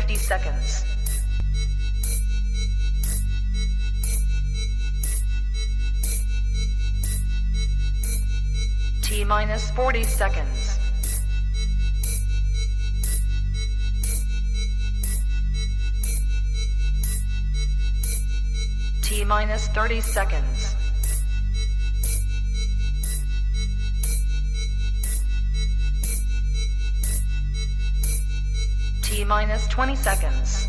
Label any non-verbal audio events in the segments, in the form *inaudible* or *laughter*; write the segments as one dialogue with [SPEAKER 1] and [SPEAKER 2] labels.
[SPEAKER 1] 50 seconds. T minus 40 seconds. T minus 30 seconds. Minus 20 seconds.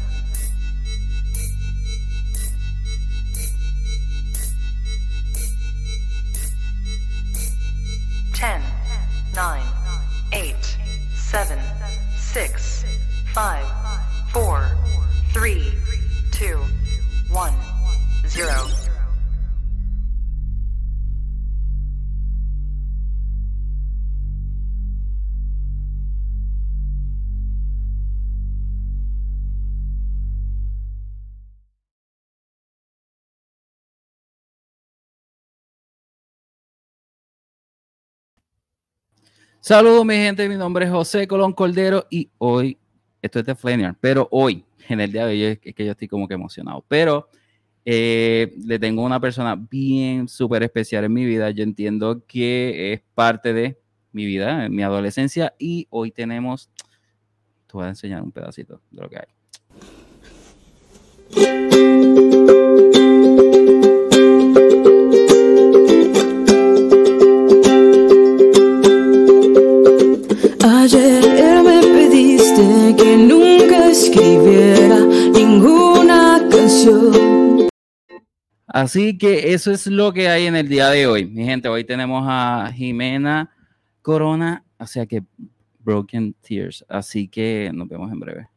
[SPEAKER 1] Ten, nine, eight, seven, six, five, four, three, two, one, zero.
[SPEAKER 2] Saludos mi gente, mi nombre es José Colón Cordero y hoy, esto es de Flanier, pero hoy, en el día de hoy, es que yo estoy como que emocionado, pero eh, le tengo una persona bien súper especial en mi vida, yo entiendo que es parte de mi vida, en mi adolescencia y hoy tenemos, te voy a enseñar un pedacito de lo que hay. Así que eso es lo que hay en el día de hoy. Mi gente, hoy tenemos a Jimena Corona, o sea que Broken Tears. Así que nos vemos en breve.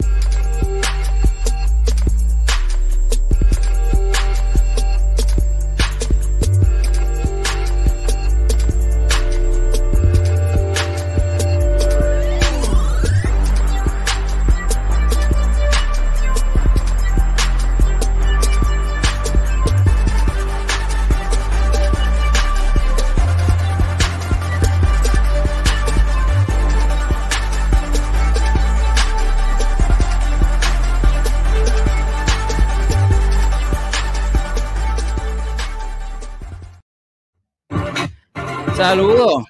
[SPEAKER 2] Saludos.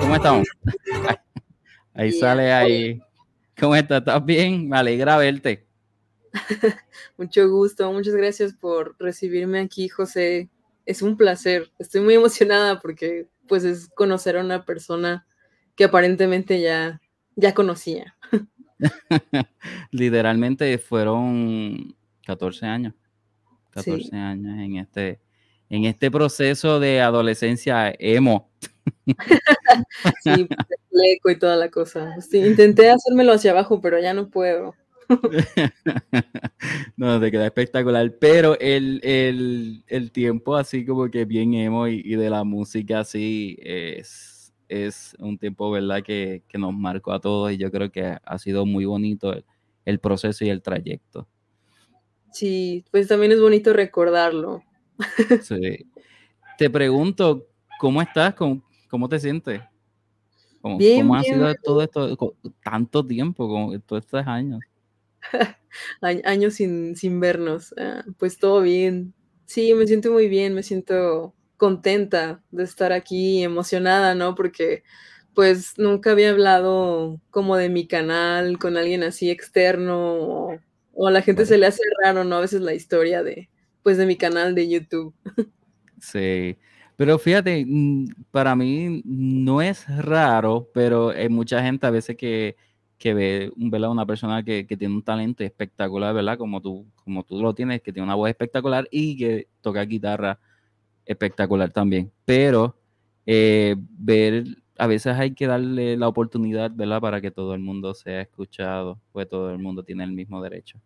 [SPEAKER 2] ¿Cómo estamos? *laughs* Ahí sale ahí. ¿Cómo estás? ¿Estás bien? Me alegra verte. *laughs*
[SPEAKER 3] Mucho gusto, muchas gracias por recibirme aquí, José. Es un placer. Estoy muy emocionada porque pues es conocer a una persona que aparentemente ya, ya conocía. *laughs*
[SPEAKER 2] Literalmente fueron 14 años. 14 sí. años en este, en este proceso de adolescencia emo. *laughs*
[SPEAKER 3] sí, el eco y toda la cosa. Sí, intenté hacérmelo hacia abajo, pero ya no puedo. *laughs*
[SPEAKER 2] no, te queda espectacular, pero el, el, el, tiempo así como que bien emo y, y, de la música así es, es un tiempo, ¿verdad? Que, que, nos marcó a todos y yo creo que ha sido muy bonito el, el proceso y el trayecto.
[SPEAKER 3] Sí, pues también es bonito recordarlo.
[SPEAKER 2] Sí. Te pregunto, ¿cómo estás? ¿Cómo, cómo te sientes? ¿Cómo,
[SPEAKER 3] bien,
[SPEAKER 2] ¿cómo ha sido todo esto, tanto tiempo, como todos estos años? *laughs*
[SPEAKER 3] años sin, sin vernos. Ah, pues todo bien. Sí, me siento muy bien, me siento contenta de estar aquí, emocionada, ¿no? Porque pues nunca había hablado como de mi canal con alguien así externo o, o a la gente
[SPEAKER 2] Bueno.
[SPEAKER 3] se le hace raro, ¿no? A veces la historia de pues de mi canal de YouTube. *laughs*
[SPEAKER 2] Sí, pero fíjate, mm, para mí no es raro, pero hay mucha gente a veces que, que ve ¿verdad? una persona que, que tiene un talento espectacular, ¿verdad? Como tú, como tú lo tienes, que tiene una voz espectacular y que toca guitarra espectacular también. Pero eh, ver, a veces hay que darle la oportunidad, ¿verdad? Para que todo el mundo sea escuchado, pues todo el mundo tiene el mismo derecho.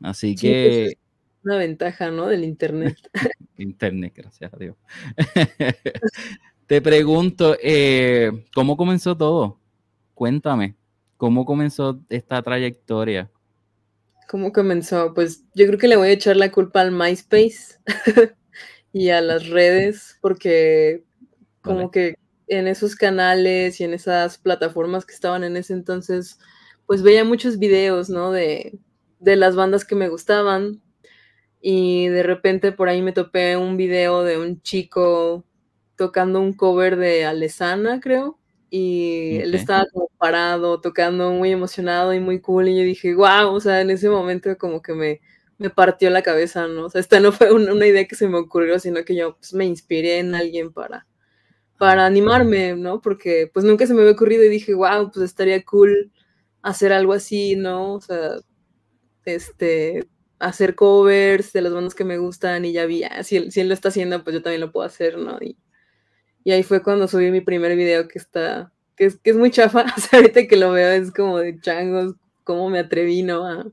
[SPEAKER 2] Así
[SPEAKER 3] Sí, pues,
[SPEAKER 2] que...
[SPEAKER 3] una ventaja, ¿no? Del internet. *laughs*
[SPEAKER 2] Internet, gracias a Dios. *laughs* Te pregunto, eh, ¿cómo comenzó todo? Cuéntame, ¿cómo comenzó esta trayectoria?
[SPEAKER 3] ¿Cómo comenzó? Pues yo creo que le voy a echar la culpa al MySpace *laughs* y a las redes, porque como
[SPEAKER 2] Vale.
[SPEAKER 3] que en esos canales y en esas plataformas que estaban en ese entonces, pues veía muchos videos, ¿no? De, de las bandas que me gustaban y de repente por ahí me topé un video de un chico tocando un cover de Alesana, creo, y él estaba como parado, tocando muy emocionado y muy cool, y yo dije, wow, o sea, en ese momento como que me, me partió la cabeza, ¿no? O sea, esta no fue un- una idea que se me ocurrió, sino que yo pues, me inspiré en alguien para, para animarme, ¿no? Porque pues nunca se me había ocurrido y dije, wow, pues estaría cool hacer algo así, ¿no? O sea, este, hacer covers de las bandas que me gustan y ya vi, ah, si, él, si él lo está haciendo, pues yo también lo puedo hacer, ¿no? Y, y ahí fue cuando subí mi primer video que está, que es, que es muy chafa, *laughs* ahorita que lo veo es como de changos, cómo me atreví, ¿no? A,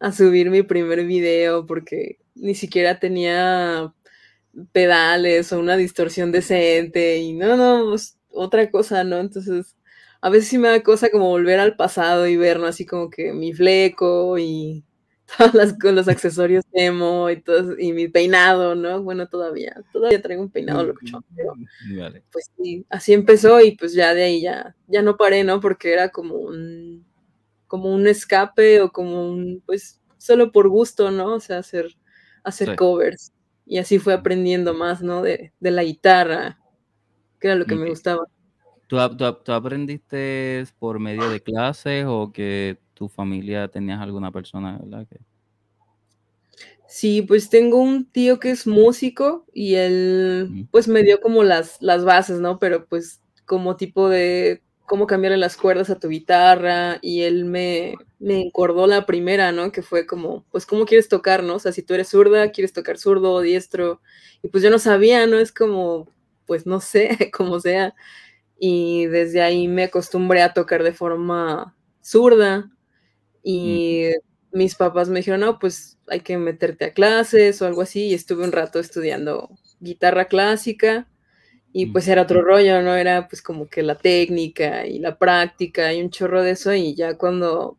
[SPEAKER 3] a subir mi primer video porque ni siquiera tenía pedales o una distorsión decente y no, no, pues, otra cosa, ¿no? Entonces, a veces sí me da cosa como volver al pasado y ver, ¿no? Así como que mi fleco y todas las con los accesorios emo y todo, y mi peinado, ¿no? Bueno, todavía, todavía traigo un peinado locochón, pero
[SPEAKER 2] Vale.
[SPEAKER 3] pues sí, así empezó y pues ya de ahí ya, ya no paré, ¿no? Porque era como un, como un escape o como un, pues, solo por gusto, ¿no? O sea, hacer, hacer
[SPEAKER 2] Sí.
[SPEAKER 3] covers. Y así fue aprendiendo más, ¿no? De, de la guitarra, que era lo que me gustaba.
[SPEAKER 2] ¿Tú, tú tú aprendiste por medio de clases o que tu familia tenías alguna persona, ¿verdad? Que,
[SPEAKER 3] Sí, pues tengo un tío que es músico y él pues me dio como las, las bases, ¿no? Pero pues como tipo de cómo cambiarle las cuerdas a tu guitarra y él me, me encordó la primera, ¿no? Que fue como, pues cómo quieres tocar, ¿no? O sea, si tú eres zurda, quieres tocar zurdo o diestro. Y pues yo no sabía, ¿no? Es como, pues no sé, *laughs* como sea. Y desde ahí me acostumbré a tocar de forma zurda y mis papás me dijeron, no, pues hay que meterte a clases o algo así, y estuve un rato estudiando guitarra clásica, y pues era otro rollo, ¿no? Era pues como que la técnica y la práctica y un chorro de eso, y ya cuando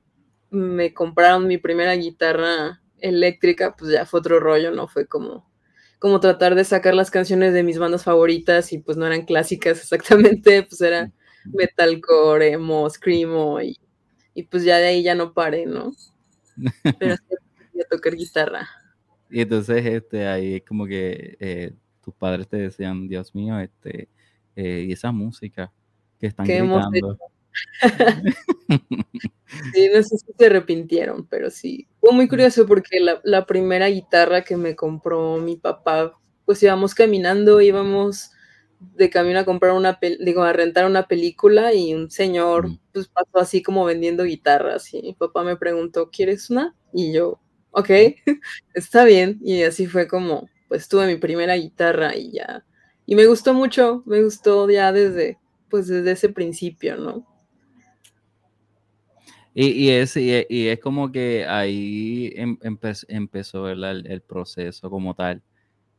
[SPEAKER 3] me compraron mi primera guitarra eléctrica, pues ya fue otro rollo, ¿no? Fue como, como tratar de sacar las canciones de mis bandas favoritas, y pues no eran clásicas *laughs* exactamente, pues era metalcore, emo, screamo, y, y pues ya de ahí ya no paré, ¿no? *laughs* Pero sí a tocar guitarra.
[SPEAKER 2] Y entonces este, ahí es como que eh, tus padres te decían, Dios mío, este, eh, y esa música que están
[SPEAKER 3] ¿Qué hemos
[SPEAKER 2] gritando. *laughs*
[SPEAKER 3] Sí, no sé si se arrepintieron, pero sí. Fue muy curioso porque la, la primera guitarra que me compró mi papá, pues íbamos caminando, íbamos de camino a comprar una, digo, a rentar una película y un señor,
[SPEAKER 2] Mm.
[SPEAKER 3] pues pasó así como vendiendo guitarras y mi papá me preguntó, ¿quieres una? Y yo, ok, *laughs* está bien. Y así fue como, pues tuve mi primera guitarra y ya. Y me gustó mucho, me gustó ya desde, pues desde ese principio, ¿no?
[SPEAKER 2] Y, y es, y, es- y es como que ahí em- empe- empezó el proceso como tal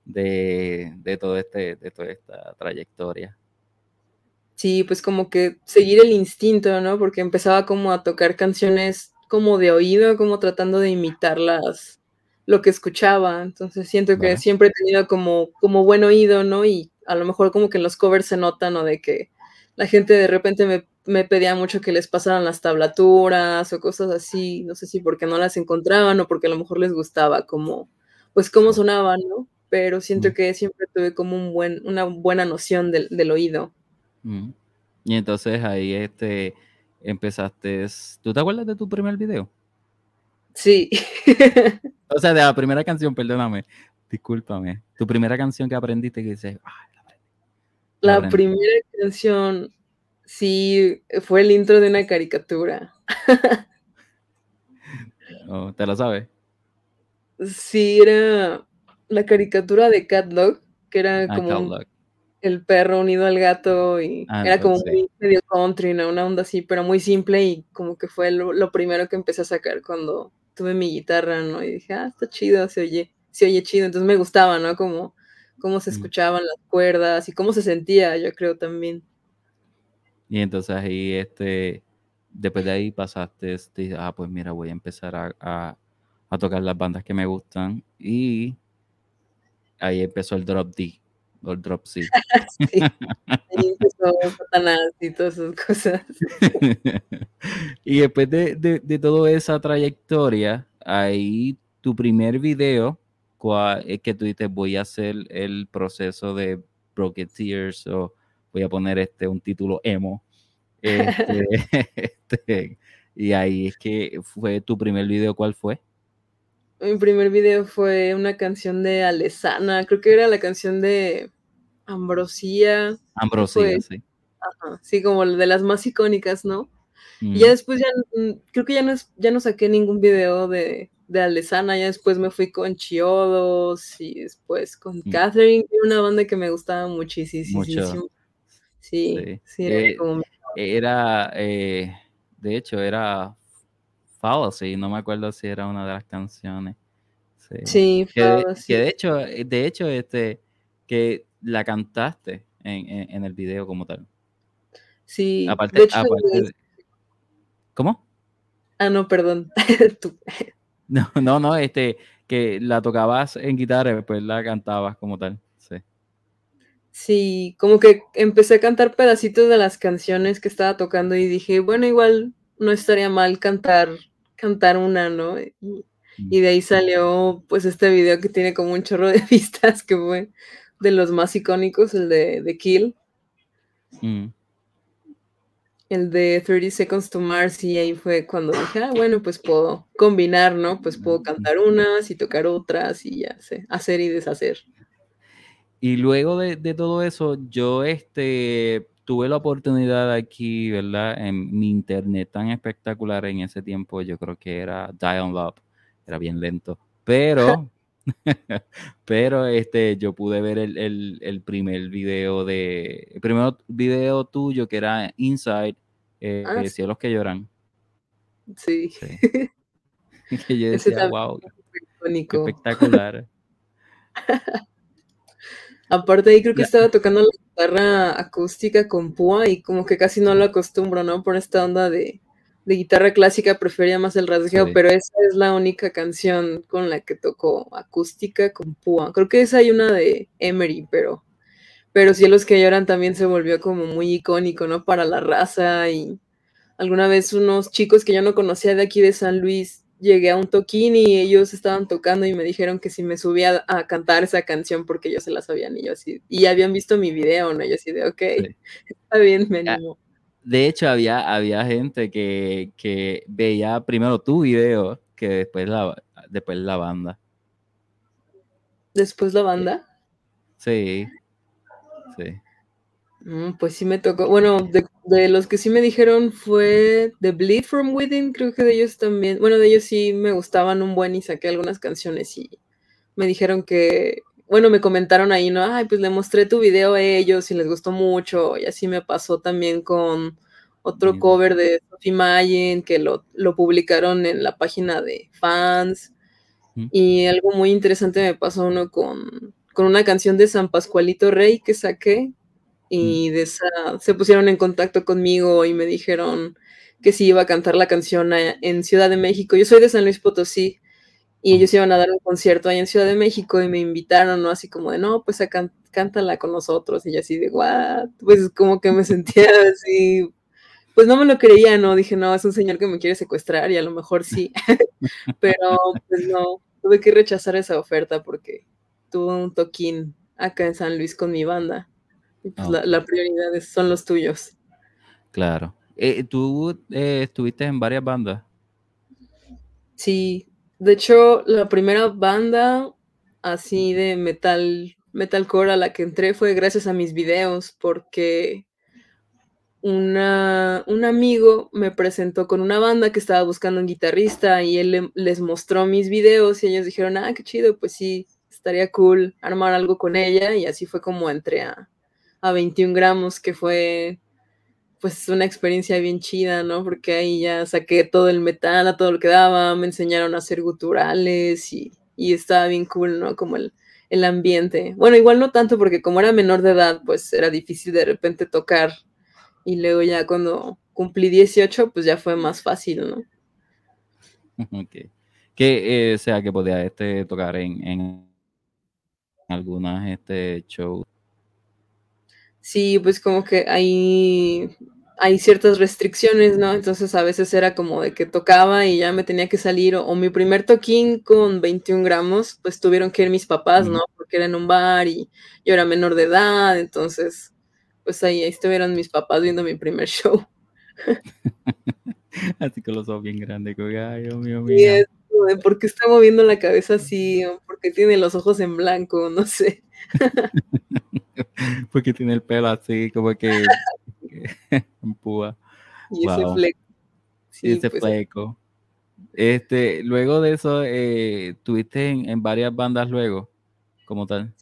[SPEAKER 2] de, de, todo este, de toda esta trayectoria.
[SPEAKER 3] Sí, pues como que seguir el instinto, ¿no? Porque empezaba como a tocar canciones como de oído, como tratando de imitar las, lo que escuchaba. Entonces siento que siempre he tenido como, como buen oído, ¿no? Y a lo mejor como que en los covers se nota, ¿no? De que la gente de repente me, me pedía mucho que les pasaran las tablaturas o cosas así. No sé si porque no las encontraban o porque a lo mejor les gustaba como, pues cómo sonaban, ¿no? Pero siento
[SPEAKER 2] Mm.
[SPEAKER 3] que siempre tuve como un buen, una buena noción del, del oído.
[SPEAKER 2] Mm. Y entonces ahí este, empezaste, ¿tú te acuerdas de tu primer video?
[SPEAKER 3] Sí. *laughs*
[SPEAKER 2] O sea, de la primera canción, perdóname, discúlpame. Tu primera canción que aprendiste que dices, "Ah, la aprendí". La
[SPEAKER 3] La
[SPEAKER 2] aprendí.
[SPEAKER 3] primera canción, sí, fue el intro de una caricatura. *laughs*
[SPEAKER 2] Oh, ¿Te lo sabes?
[SPEAKER 3] Sí, era la caricatura de Cat Dog, que era
[SPEAKER 2] Ah,
[SPEAKER 3] como un- el perro unido al gato y
[SPEAKER 2] Ah,
[SPEAKER 3] era como muy medio country, ¿no? Una onda así, pero muy simple y como que fue lo, lo primero que empecé a sacar cuando tuve mi guitarra, ¿no? Y dije, ah, está chido, se oye, se oye chido. Entonces me gustaba, ¿no? Como cómo se
[SPEAKER 2] Mm.
[SPEAKER 3] escuchaban las cuerdas y cómo se sentía, yo creo también.
[SPEAKER 2] Y entonces ahí, este, después de ahí pasaste, este, ah, pues mira, voy a empezar a, a- a tocar las bandas que me gustan. Y ahí empezó el drop D. o el Dropsy. *laughs*
[SPEAKER 3] Sí. Ahí empezó y todas esas cosas. *laughs*
[SPEAKER 2] y después de, de, de toda esa trayectoria, ahí tu primer video, cuál es que tú dices, voy a hacer el proceso de Broken Tears o voy a poner este un título emo. *laughs* Este, este, y ahí es que fue tu primer video, ¿cuál fue?
[SPEAKER 3] Mi primer video fue una canción de Alesana, creo que era la canción de Ambrosía.
[SPEAKER 2] Ambrosía,
[SPEAKER 3] Fue-
[SPEAKER 2] sí.
[SPEAKER 3] Ajá, sí, como de las más icónicas, ¿no?
[SPEAKER 2] Mm,
[SPEAKER 3] Y ya después ya, mm, creo que ya no, ya no saqué ningún video de, de Alesana, ya después me fui con Chiodos y después con
[SPEAKER 2] Mm.
[SPEAKER 3] Catherine, una banda que me gustaba muchísimo.
[SPEAKER 2] Mucho.
[SPEAKER 3] Sí,
[SPEAKER 2] Sí.
[SPEAKER 3] sí, era
[SPEAKER 2] Eh,
[SPEAKER 3] como-
[SPEAKER 2] Era, eh, de hecho, era Fallacy, no me acuerdo si era una de las canciones. Sí.
[SPEAKER 3] sí,
[SPEAKER 2] Que
[SPEAKER 3] así.
[SPEAKER 2] que de hecho, eh, de hecho, este, que la cantaste en, en- en el video como tal.
[SPEAKER 3] Sí,
[SPEAKER 2] Aparte,
[SPEAKER 3] de hecho,
[SPEAKER 2] aparte
[SPEAKER 3] es-
[SPEAKER 2] de- ¿Cómo?
[SPEAKER 3] ah, no, perdón. *laughs* Tú- *laughs*
[SPEAKER 2] No, no, no, este, que la tocabas en guitarra y después la cantabas como tal. Sí.
[SPEAKER 3] Sí, como que empecé a cantar pedacitos de las canciones que estaba tocando y dije, bueno, igual no estaría mal cantar, cantar una, ¿no? Y, y de ahí salió pues este video que tiene como un chorro de *laughs* vistas, que fue de los más icónicos, el de, de Kill,
[SPEAKER 2] Mm.
[SPEAKER 3] el de 30 Seconds to Mars, y ahí fue cuando dije, ah, bueno, pues puedo combinar, ¿no? Pues puedo cantar unas y tocar otras y ya sé, hacer y deshacer.
[SPEAKER 2] Y luego de, de todo eso, yo este, tuve la oportunidad aquí, ¿verdad? En mi internet tan espectacular en ese tiempo, yo creo que era Dial Love, era bien lento, pero, *laughs* *laughs* pero este, yo pude ver el, el- el primer video de, el primer video tuyo que era Inside, eh,
[SPEAKER 3] Ah, sí.
[SPEAKER 2] Cielos que lloran.
[SPEAKER 3] Sí,
[SPEAKER 2] Sí. *laughs* que yo decía, wow, espectacular.
[SPEAKER 3] Aparte ahí creo que estaba tocando la guitarra acústica con púa y como que casi no lo acostumbro, ¿no? Por esta onda de, de guitarra clásica prefería más el rasgueo,
[SPEAKER 2] Sí.
[SPEAKER 3] pero esa es la única canción con la que toco acústica con púa. Creo que esa hay una de Emery, pero, pero Cielos que lloran también se volvió como muy icónico, ¿no? Para la raza y alguna vez unos chicos que yo no conocía de aquí de San Luis llegué a un toquín y ellos estaban tocando y me dijeron que si me subía a cantar esa canción porque ellos se la sabían y yo así, y ya habían visto mi video, ¿no? Y yo así de, ok,
[SPEAKER 2] Sí.
[SPEAKER 3] está bien, me animo.
[SPEAKER 2] De hecho, había, había gente que, que veía primero tu video que después la, después la banda.
[SPEAKER 3] Después la banda,
[SPEAKER 2] Sí. Sí.
[SPEAKER 3] Mm, pues sí me tocó, bueno, de, de los que sí me dijeron fue The Bleed From Within, creo que de ellos también, bueno, de ellos sí me gustaban un buen y saqué algunas canciones y me dijeron que, bueno, me comentaron ahí, ¿no? Ay, pues le mostré tu video a ellos y les gustó mucho. Y así me pasó también con otro cover de Sophie Mayen que lo, lo publicaron en la página de fans. Y algo muy interesante me pasó uno con, con una canción de San Pascualito Rey que saqué. Y de esa se pusieron en contacto conmigo y me dijeron que si iba a cantar la canción a- en Ciudad de México. Yo soy de San Luis Potosí y ellos iban a dar un concierto ahí en Ciudad de México y me invitaron, ¿no? Así como de, no, pues a can- cántala con nosotros. Y yo así de, what? Pues como que me *laughs* sentía así, pues no me lo creía, ¿no? Dije, no, es un señor que me quiere secuestrar y a lo mejor sí. *laughs* Pero pues no, tuve que rechazar esa oferta porque tuve un toquín acá en San Luis con mi banda. Pues la,
[SPEAKER 2] Ok.
[SPEAKER 3] la prioridad es- son los tuyos.
[SPEAKER 2] Claro. Eh, ¿Tú eh, estuviste en varias bandas?
[SPEAKER 3] Sí, de hecho, la primera banda así de metal, metalcore a la que entré fue gracias a mis videos, porque una, un amigo me presentó con una banda que estaba buscando un guitarrista y él le- les mostró mis videos y ellos dijeron, ah, qué chido, pues sí, estaría cool armar algo con ella y así fue como entré a, a 21 gramos, que fue pues una experiencia bien chida, ¿no? Porque ahí ya saqué todo el metal, a todo lo que daba, me enseñaron a hacer guturales y, y estaba bien cool, ¿no? Como el, el ambiente. Bueno, igual no tanto porque como era menor de edad, pues era difícil de repente tocar y luego ya cuando cumplí 18, pues ya fue más fácil, ¿no? *laughs*
[SPEAKER 2] Ok. Que eh, sea que podía este, tocar en, en algunas este, shows
[SPEAKER 3] Sí, pues como que hay, hay ciertas restricciones, ¿no? Entonces a veces era como de que tocaba y ya me tenía que salir, o, o mi primer toquín con 21 gramos, pues tuvieron que ir mis papás, ¿no? Porque era en un bar y yo era menor de edad, entonces, pues ahí, ahí estuvieron mis papás viendo mi primer show. *laughs*
[SPEAKER 2] Así con los ojos bien grandes, que, ay, Dios mío,
[SPEAKER 3] Y
[SPEAKER 2] mija.
[SPEAKER 3] es ¿por qué está moviendo la cabeza así? ¿por qué tiene los ojos en blanco? No sé. *laughs* *laughs*
[SPEAKER 2] Porque tiene el pelo así, como que *laughs* en púa.
[SPEAKER 3] Y ese
[SPEAKER 2] Wow.
[SPEAKER 3] fleco.
[SPEAKER 2] Y
[SPEAKER 3] Sí,
[SPEAKER 2] ese
[SPEAKER 3] pues
[SPEAKER 2] fleco. Este, luego de eso, eh, tuviste en, en varias bandas luego, como tal.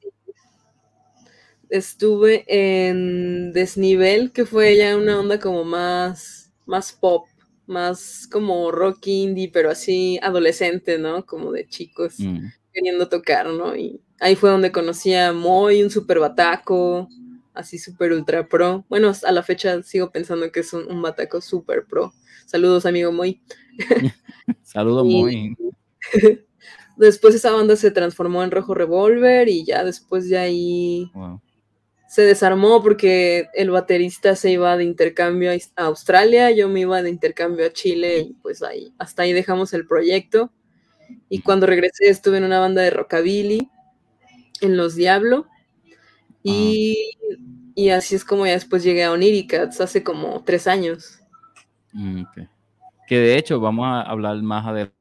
[SPEAKER 3] estuve en Desnivel, que fue ya una onda como más, más pop, más como rock indie, pero así adolescente, ¿no? Como de chicos
[SPEAKER 2] Mm.
[SPEAKER 3] Queriendo tocar, ¿no? Y ahí fue donde conocí a Moy, un super bataco, así super ultra pro. Bueno, a la fecha sigo pensando que es un, un bataco super pro. Saludos, amigo Moy. *laughs*
[SPEAKER 2] Saludos
[SPEAKER 3] Y-
[SPEAKER 2] muy. *laughs*
[SPEAKER 3] Después esa banda se transformó en Rojo Revolver y ya después de ahí
[SPEAKER 2] Wow.
[SPEAKER 3] se desarmó porque el baterista se iba de intercambio a Australia, yo me iba de intercambio a Chile y pues ahí, hasta ahí dejamos el proyecto. Y cuando regresé estuve en una banda de rockabilly en Los Diablo y, y así es como ya después llegué a Oniricats hace como tres años.
[SPEAKER 2] Mm. Que de hecho vamos a hablar más adelante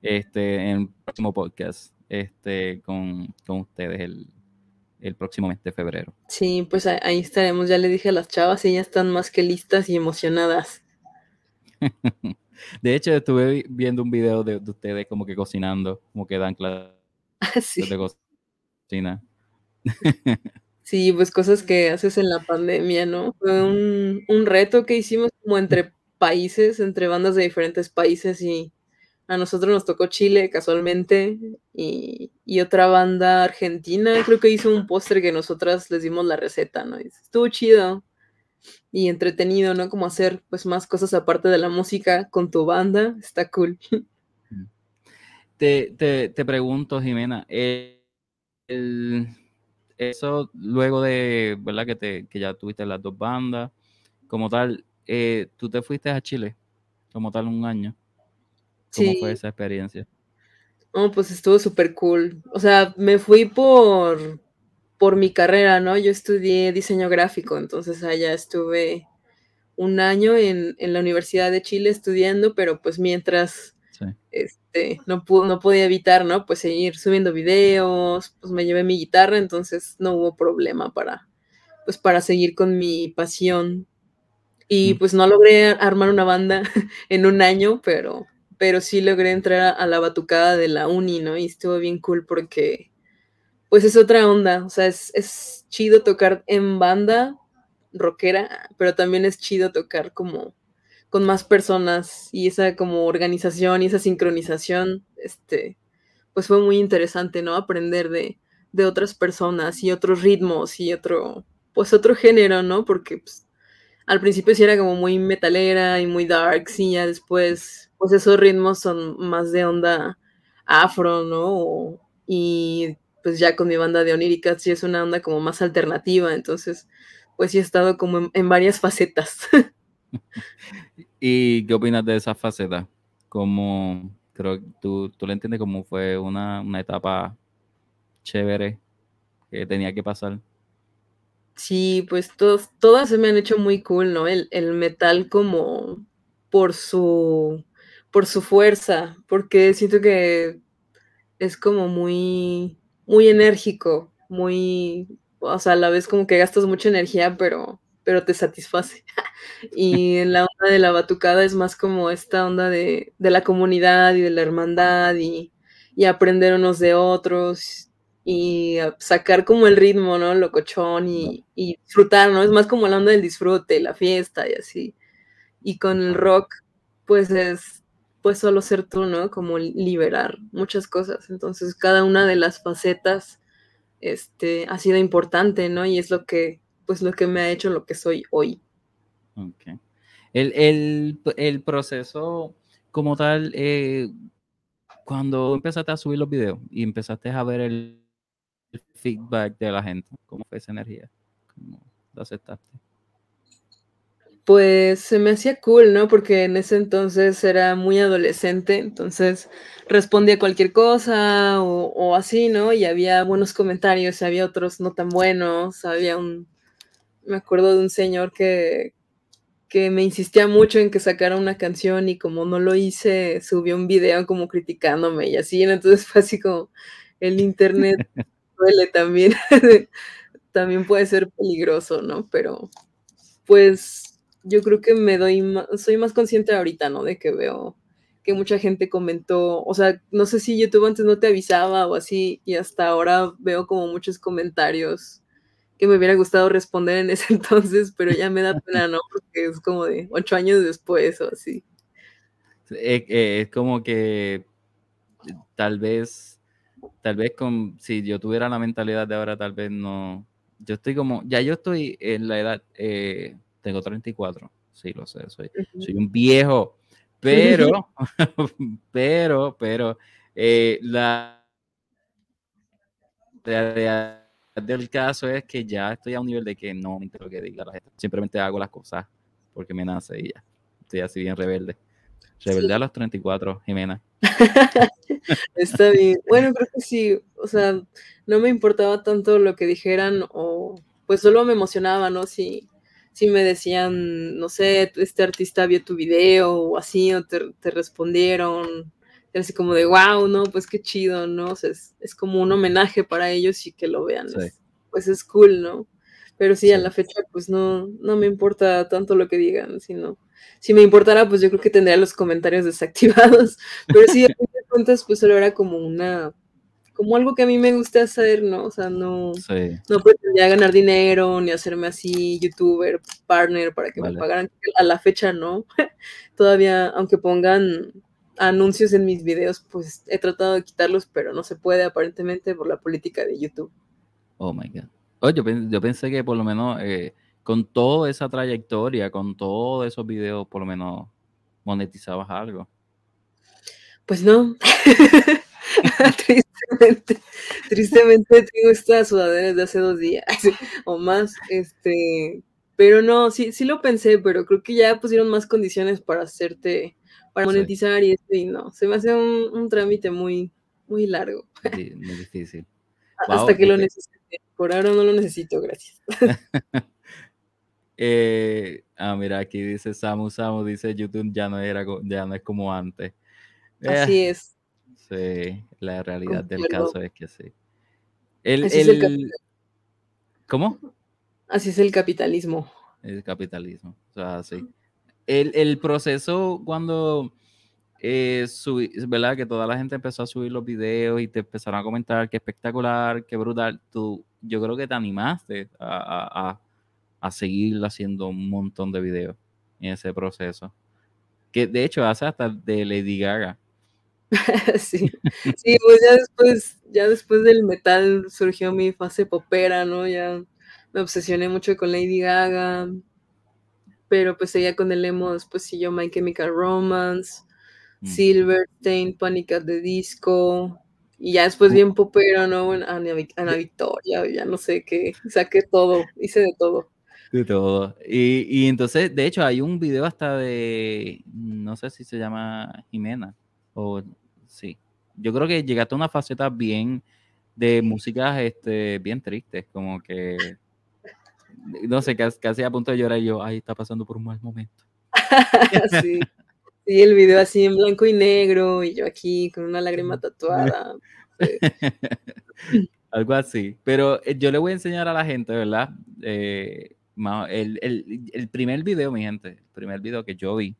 [SPEAKER 2] este, en el próximo podcast este, con, con ustedes el, el próximo mes de febrero.
[SPEAKER 3] Sí, pues ahí estaremos, ya le dije a las chavas ya están más que listas y emocionadas. *laughs*
[SPEAKER 2] De hecho, estuve vi- viendo un video de, de ustedes como que cocinando, como que dan clases *laughs*
[SPEAKER 3] sí.
[SPEAKER 2] de cocina. *laughs*
[SPEAKER 3] Sí, pues cosas que haces en la pandemia, ¿no? Fue un, un reto que hicimos como entre países, entre bandas de diferentes países y a nosotros nos tocó Chile casualmente y, y otra banda argentina, creo que hizo un póster que nosotras les dimos la receta, ¿no? Y estuvo chido y entretenido, ¿no? Como hacer pues más cosas aparte de la música con tu banda, está cool.
[SPEAKER 2] Te, te, te pregunto, Jimena, eh, el- eso luego de, ¿verdad? Que, te, que ya tuviste las dos bandas, como tal, eh, tú te fuiste a Chile, como tal, un año. ¿Cómo fue esa experiencia?
[SPEAKER 3] No, pues estuvo súper cool. O sea, me fui por, por mi carrera, ¿no? Yo estudié diseño gráfico, entonces allá estuve un año en, en la Universidad de Chile estudiando, pero pues mientras
[SPEAKER 2] Sí.
[SPEAKER 3] este, no, pu- no podía evitar, ¿no? Pues seguir subiendo videos, pues me llevé mi guitarra, entonces no hubo problema para, pues para seguir con mi pasión. Y
[SPEAKER 2] Mm.
[SPEAKER 3] pues no logré armar una banda *laughs* en un año, pero, pero sí logré entrar a, a la batucada de la uni, ¿no? Y estuvo bien cool porque, pues es otra onda, o sea, es, es chido tocar en banda rockera, pero también es chido tocar como con más personas y esa como organización y esa sincronización, este, pues fue muy interesante, ¿no? Aprender de, de otras personas y otros ritmos y otro, pues otro género, ¿no? Porque pues, al principio sí era como muy metalera y muy dark, y ya después, pues esos ritmos son más de onda afro, ¿no? Y pues ya con mi banda de Oniricats sí es una onda como más alternativa, entonces pues sí he estado como en, en varias facetas. *laughs*
[SPEAKER 2] ¿Y qué opinas de esa faceta? Como, creo que tú, tú le entiendes como fue una, una etapa chévere que tenía que pasar.
[SPEAKER 3] Sí, pues todos, todas se me han hecho muy cool, ¿no? El, el metal como por su, por su fuerza, porque siento que es como muy, muy enérgico, muy, o sea, a la vez como que gastas mucha energía, pero, pero te satisface. *laughs* Y en la onda de la batucada es más como esta onda de, de la comunidad y de la hermandad y, y aprender unos de otros y sacar como el ritmo, ¿no? Locochón y, y disfrutar, ¿no? Es más como la onda del disfrute, la fiesta y así. Y con el rock, pues es, pues solo ser tú, ¿no? Como liberar muchas cosas. Entonces, cada una de las facetas, este, ha sido importante, ¿no? Y es lo que, pues lo que me ha hecho lo que soy hoy.
[SPEAKER 2] Ok. El, el, el proceso como tal, eh, cuando empezaste a subir los videos y empezaste a ver el, feedback de la gente? ¿Cómo fue esa energía? ¿Cómo lo aceptaste?
[SPEAKER 3] Pues se me hacía cool, ¿no? Porque en ese entonces era muy adolescente, entonces respondía cualquier cosa o, o así, ¿no? Y había buenos comentarios, y había otros no tan buenos, había un, me acuerdo de un señor que, que me insistía mucho en que sacara una canción y como no lo hice, subió un video como criticándome y así, entonces fue así como el internet *laughs* duele también, *laughs* también puede ser peligroso, ¿no? Pero pues yo creo que me doy más, soy más consciente ahorita, ¿no? De que veo que mucha gente comentó, o sea, no sé si YouTube antes no te avisaba o así, y hasta ahora veo como muchos comentarios que me hubiera gustado responder en ese *laughs* entonces, pero ya me da pena, ¿no? Porque es como de ocho años después o así.
[SPEAKER 2] Es, es como que tal vez, tal vez con, si yo tuviera la mentalidad de ahora, tal vez no, yo estoy como, ya yo estoy en la edad, eh, tengo 34, sí, lo sé, soy, soy un viejo, pero, *laughs* *laughs* pero, pero, eh, la realidad del caso es que ya estoy a un nivel de que no me interesa lo que diga la gente, simplemente hago las cosas porque me nace y ya, estoy así bien rebelde. Rebelde
[SPEAKER 3] Sí.
[SPEAKER 2] a los 34, Jimena. *laughs*
[SPEAKER 3] Está bien. Bueno, creo que sí, o sea, no me importaba tanto lo que dijeran o pues solo me emocionaba, ¿no? Si, si me decían, no sé, este artista vio tu video o así, o te, te respondieron, era así como de, wow, no, pues qué chido, ¿no? O sea, es, es como un homenaje para ellos y que lo vean,
[SPEAKER 2] Sí.
[SPEAKER 3] es- pues es cool, ¿no? Pero sí, a
[SPEAKER 2] Sí.
[SPEAKER 3] la fecha, pues no, no me importa tanto lo que digan, sino, si me importara, pues yo creo que tendría los comentarios *laughs* desactivados, pero sí, a fin de cuentas, pues solo era como una, como algo que a mí me gusta hacer, ¿no? O sea, no,
[SPEAKER 2] Sí,
[SPEAKER 3] no pretendía ganar dinero, ni hacerme así youtuber, partner, para que
[SPEAKER 2] Vale.
[SPEAKER 3] me pagaran. A la fecha no. *laughs* Todavía, aunque pongan anuncios en mis videos, pues he tratado de quitarlos, pero no se puede aparentemente por la política de YouTube.
[SPEAKER 2] oh my God. Oh, yo, yo pensé que por lo menos eh, con toda esa trayectoria, con todos esos videos, por lo menos monetizabas algo.
[SPEAKER 3] Pues no. *laughs* *laughs* tristemente, tristemente tengo esta sudadera desde hace dos días *laughs* o más. Este, pero no, sí, sí lo pensé, pero creo que ya pusieron más condiciones para hacerte, para
[SPEAKER 2] Sí.
[SPEAKER 3] monetizar y esto, y no. Se me hace un, un trámite muy, muy largo.
[SPEAKER 2] Muy difícil. *laughs*
[SPEAKER 3] Hasta
[SPEAKER 2] Wow,
[SPEAKER 3] que lo necesite. Por ahora no lo necesito, gracias.
[SPEAKER 2] Eh, ah, mira, aquí dice Samu Samu, dice YouTube ya no era ya no es como antes.
[SPEAKER 3] Así
[SPEAKER 2] Eh,
[SPEAKER 3] es.
[SPEAKER 2] Sí, la realidad del caso es que sí. El,
[SPEAKER 3] Así es el
[SPEAKER 2] el-
[SPEAKER 3] capital-
[SPEAKER 2] ¿cómo?
[SPEAKER 3] Así es el capitalismo.
[SPEAKER 2] El capitalismo. O sea, sí. El, el proceso cuando eh, subí- ¿verdad? Que toda la gente empezó a subir los videos y te empezaron a comentar qué espectacular, qué brutal. Tú, yo creo que te animaste a, a, a- a seguir haciendo un montón de videos en ese proceso. Que de hecho hace hasta de Lady Gaga. *laughs*
[SPEAKER 3] sí. sí, pues ya después, ya después del metal surgió mi fase popera, ¿no? Ya me obsesioné mucho con Lady Gaga, pero pues seguía con el emo, después siguió My Chemical Romance,
[SPEAKER 2] Mm.
[SPEAKER 3] Silverstein, Panic at the Disco, y ya después
[SPEAKER 2] Uh.
[SPEAKER 3] bien popero, ¿no? Bueno, Ana, Ana Victoria, ya no sé qué, saqué todo, hice de todo.
[SPEAKER 2] De todo. Y, y entonces, de hecho, hay un video hasta de, no sé si se llama Jimena, o sí. Yo creo que llegaste a una faceta bien de músicas este, bien tristes, como que, no sé, casi, casi a punto de llorar y yo, ay, está pasando por un mal momento. *laughs*
[SPEAKER 3] sí. Sí, el video así en blanco y negro, y yo aquí con una lágrima tatuada. Sí. *laughs*
[SPEAKER 2] Algo así. Pero eh, yo le voy a enseñar a la gente, ¿verdad? Eh, el, el- el primer video, mi gente, el primer video que yo vi,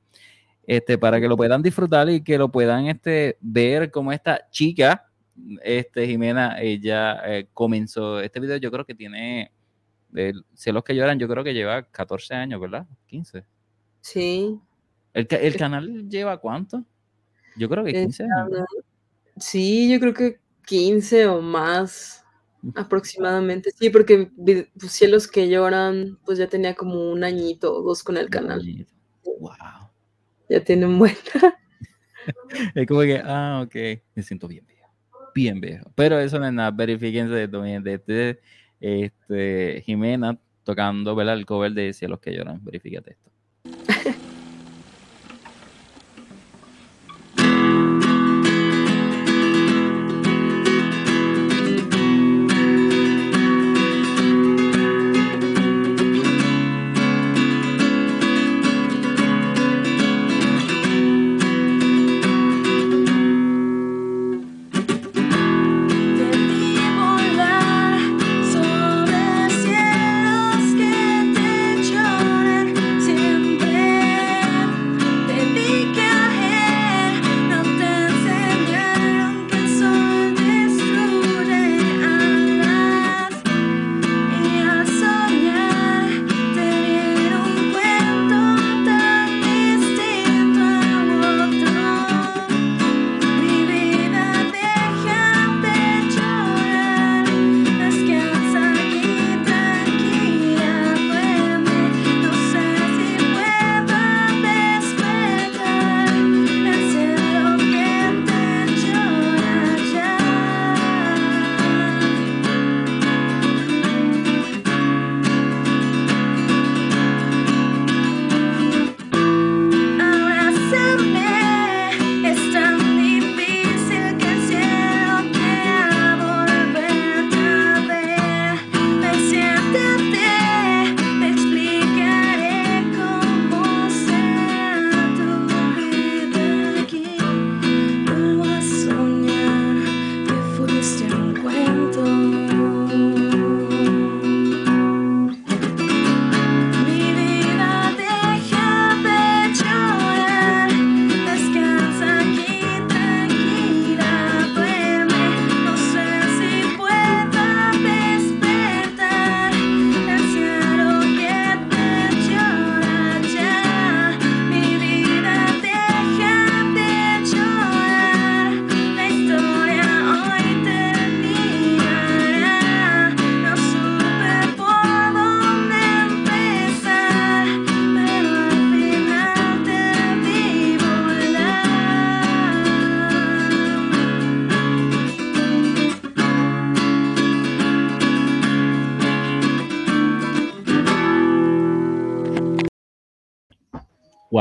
[SPEAKER 2] este, para que lo puedan disfrutar y que lo puedan este, ver como esta chica, este, Jimena, ella eh, comenzó este video, yo creo que tiene, el Cielos que lloran, yo creo que lleva 14 años, ¿verdad? 15.
[SPEAKER 3] Sí.
[SPEAKER 2] ¿El, el canal lleva cuánto? Yo creo que
[SPEAKER 3] El
[SPEAKER 2] 15 años.
[SPEAKER 3] Sí, yo creo que 15 o más aproximadamente. Sí, porque pues, Cielos que lloran, pues ya tenía como un añito o dos con el canal.
[SPEAKER 2] Wow.
[SPEAKER 3] Ya tiene un buen. *laughs*
[SPEAKER 2] Es como que, ah, ok, me siento bien viejo.
[SPEAKER 4] bien viejo. Pero eso no es nada, verifíquense de, de este, este, Jimena tocando ¿verdad? el cover de Cielos que lloran. Verifícate esto.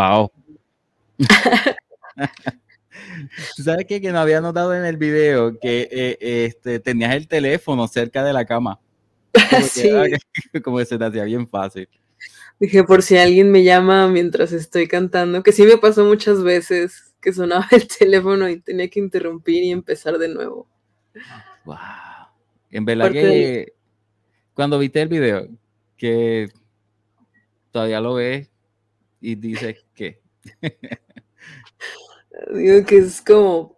[SPEAKER 4] Wow. *laughs* ¿Tú ¿Sabes qué? Que no había notado en el video que eh, este, tenías el teléfono cerca de la cama. Como
[SPEAKER 3] Sí.
[SPEAKER 4] que- *laughs* como que se te hacía bien fácil.
[SPEAKER 3] Dije, por si alguien me llama mientras estoy cantando, que sí me pasó muchas veces que sonaba *laughs* el teléfono y tenía que interrumpir y empezar de nuevo.
[SPEAKER 4] Wow. En verdad que cuando viste el video, que todavía lo ves y dices que *laughs*
[SPEAKER 3] Digo que es como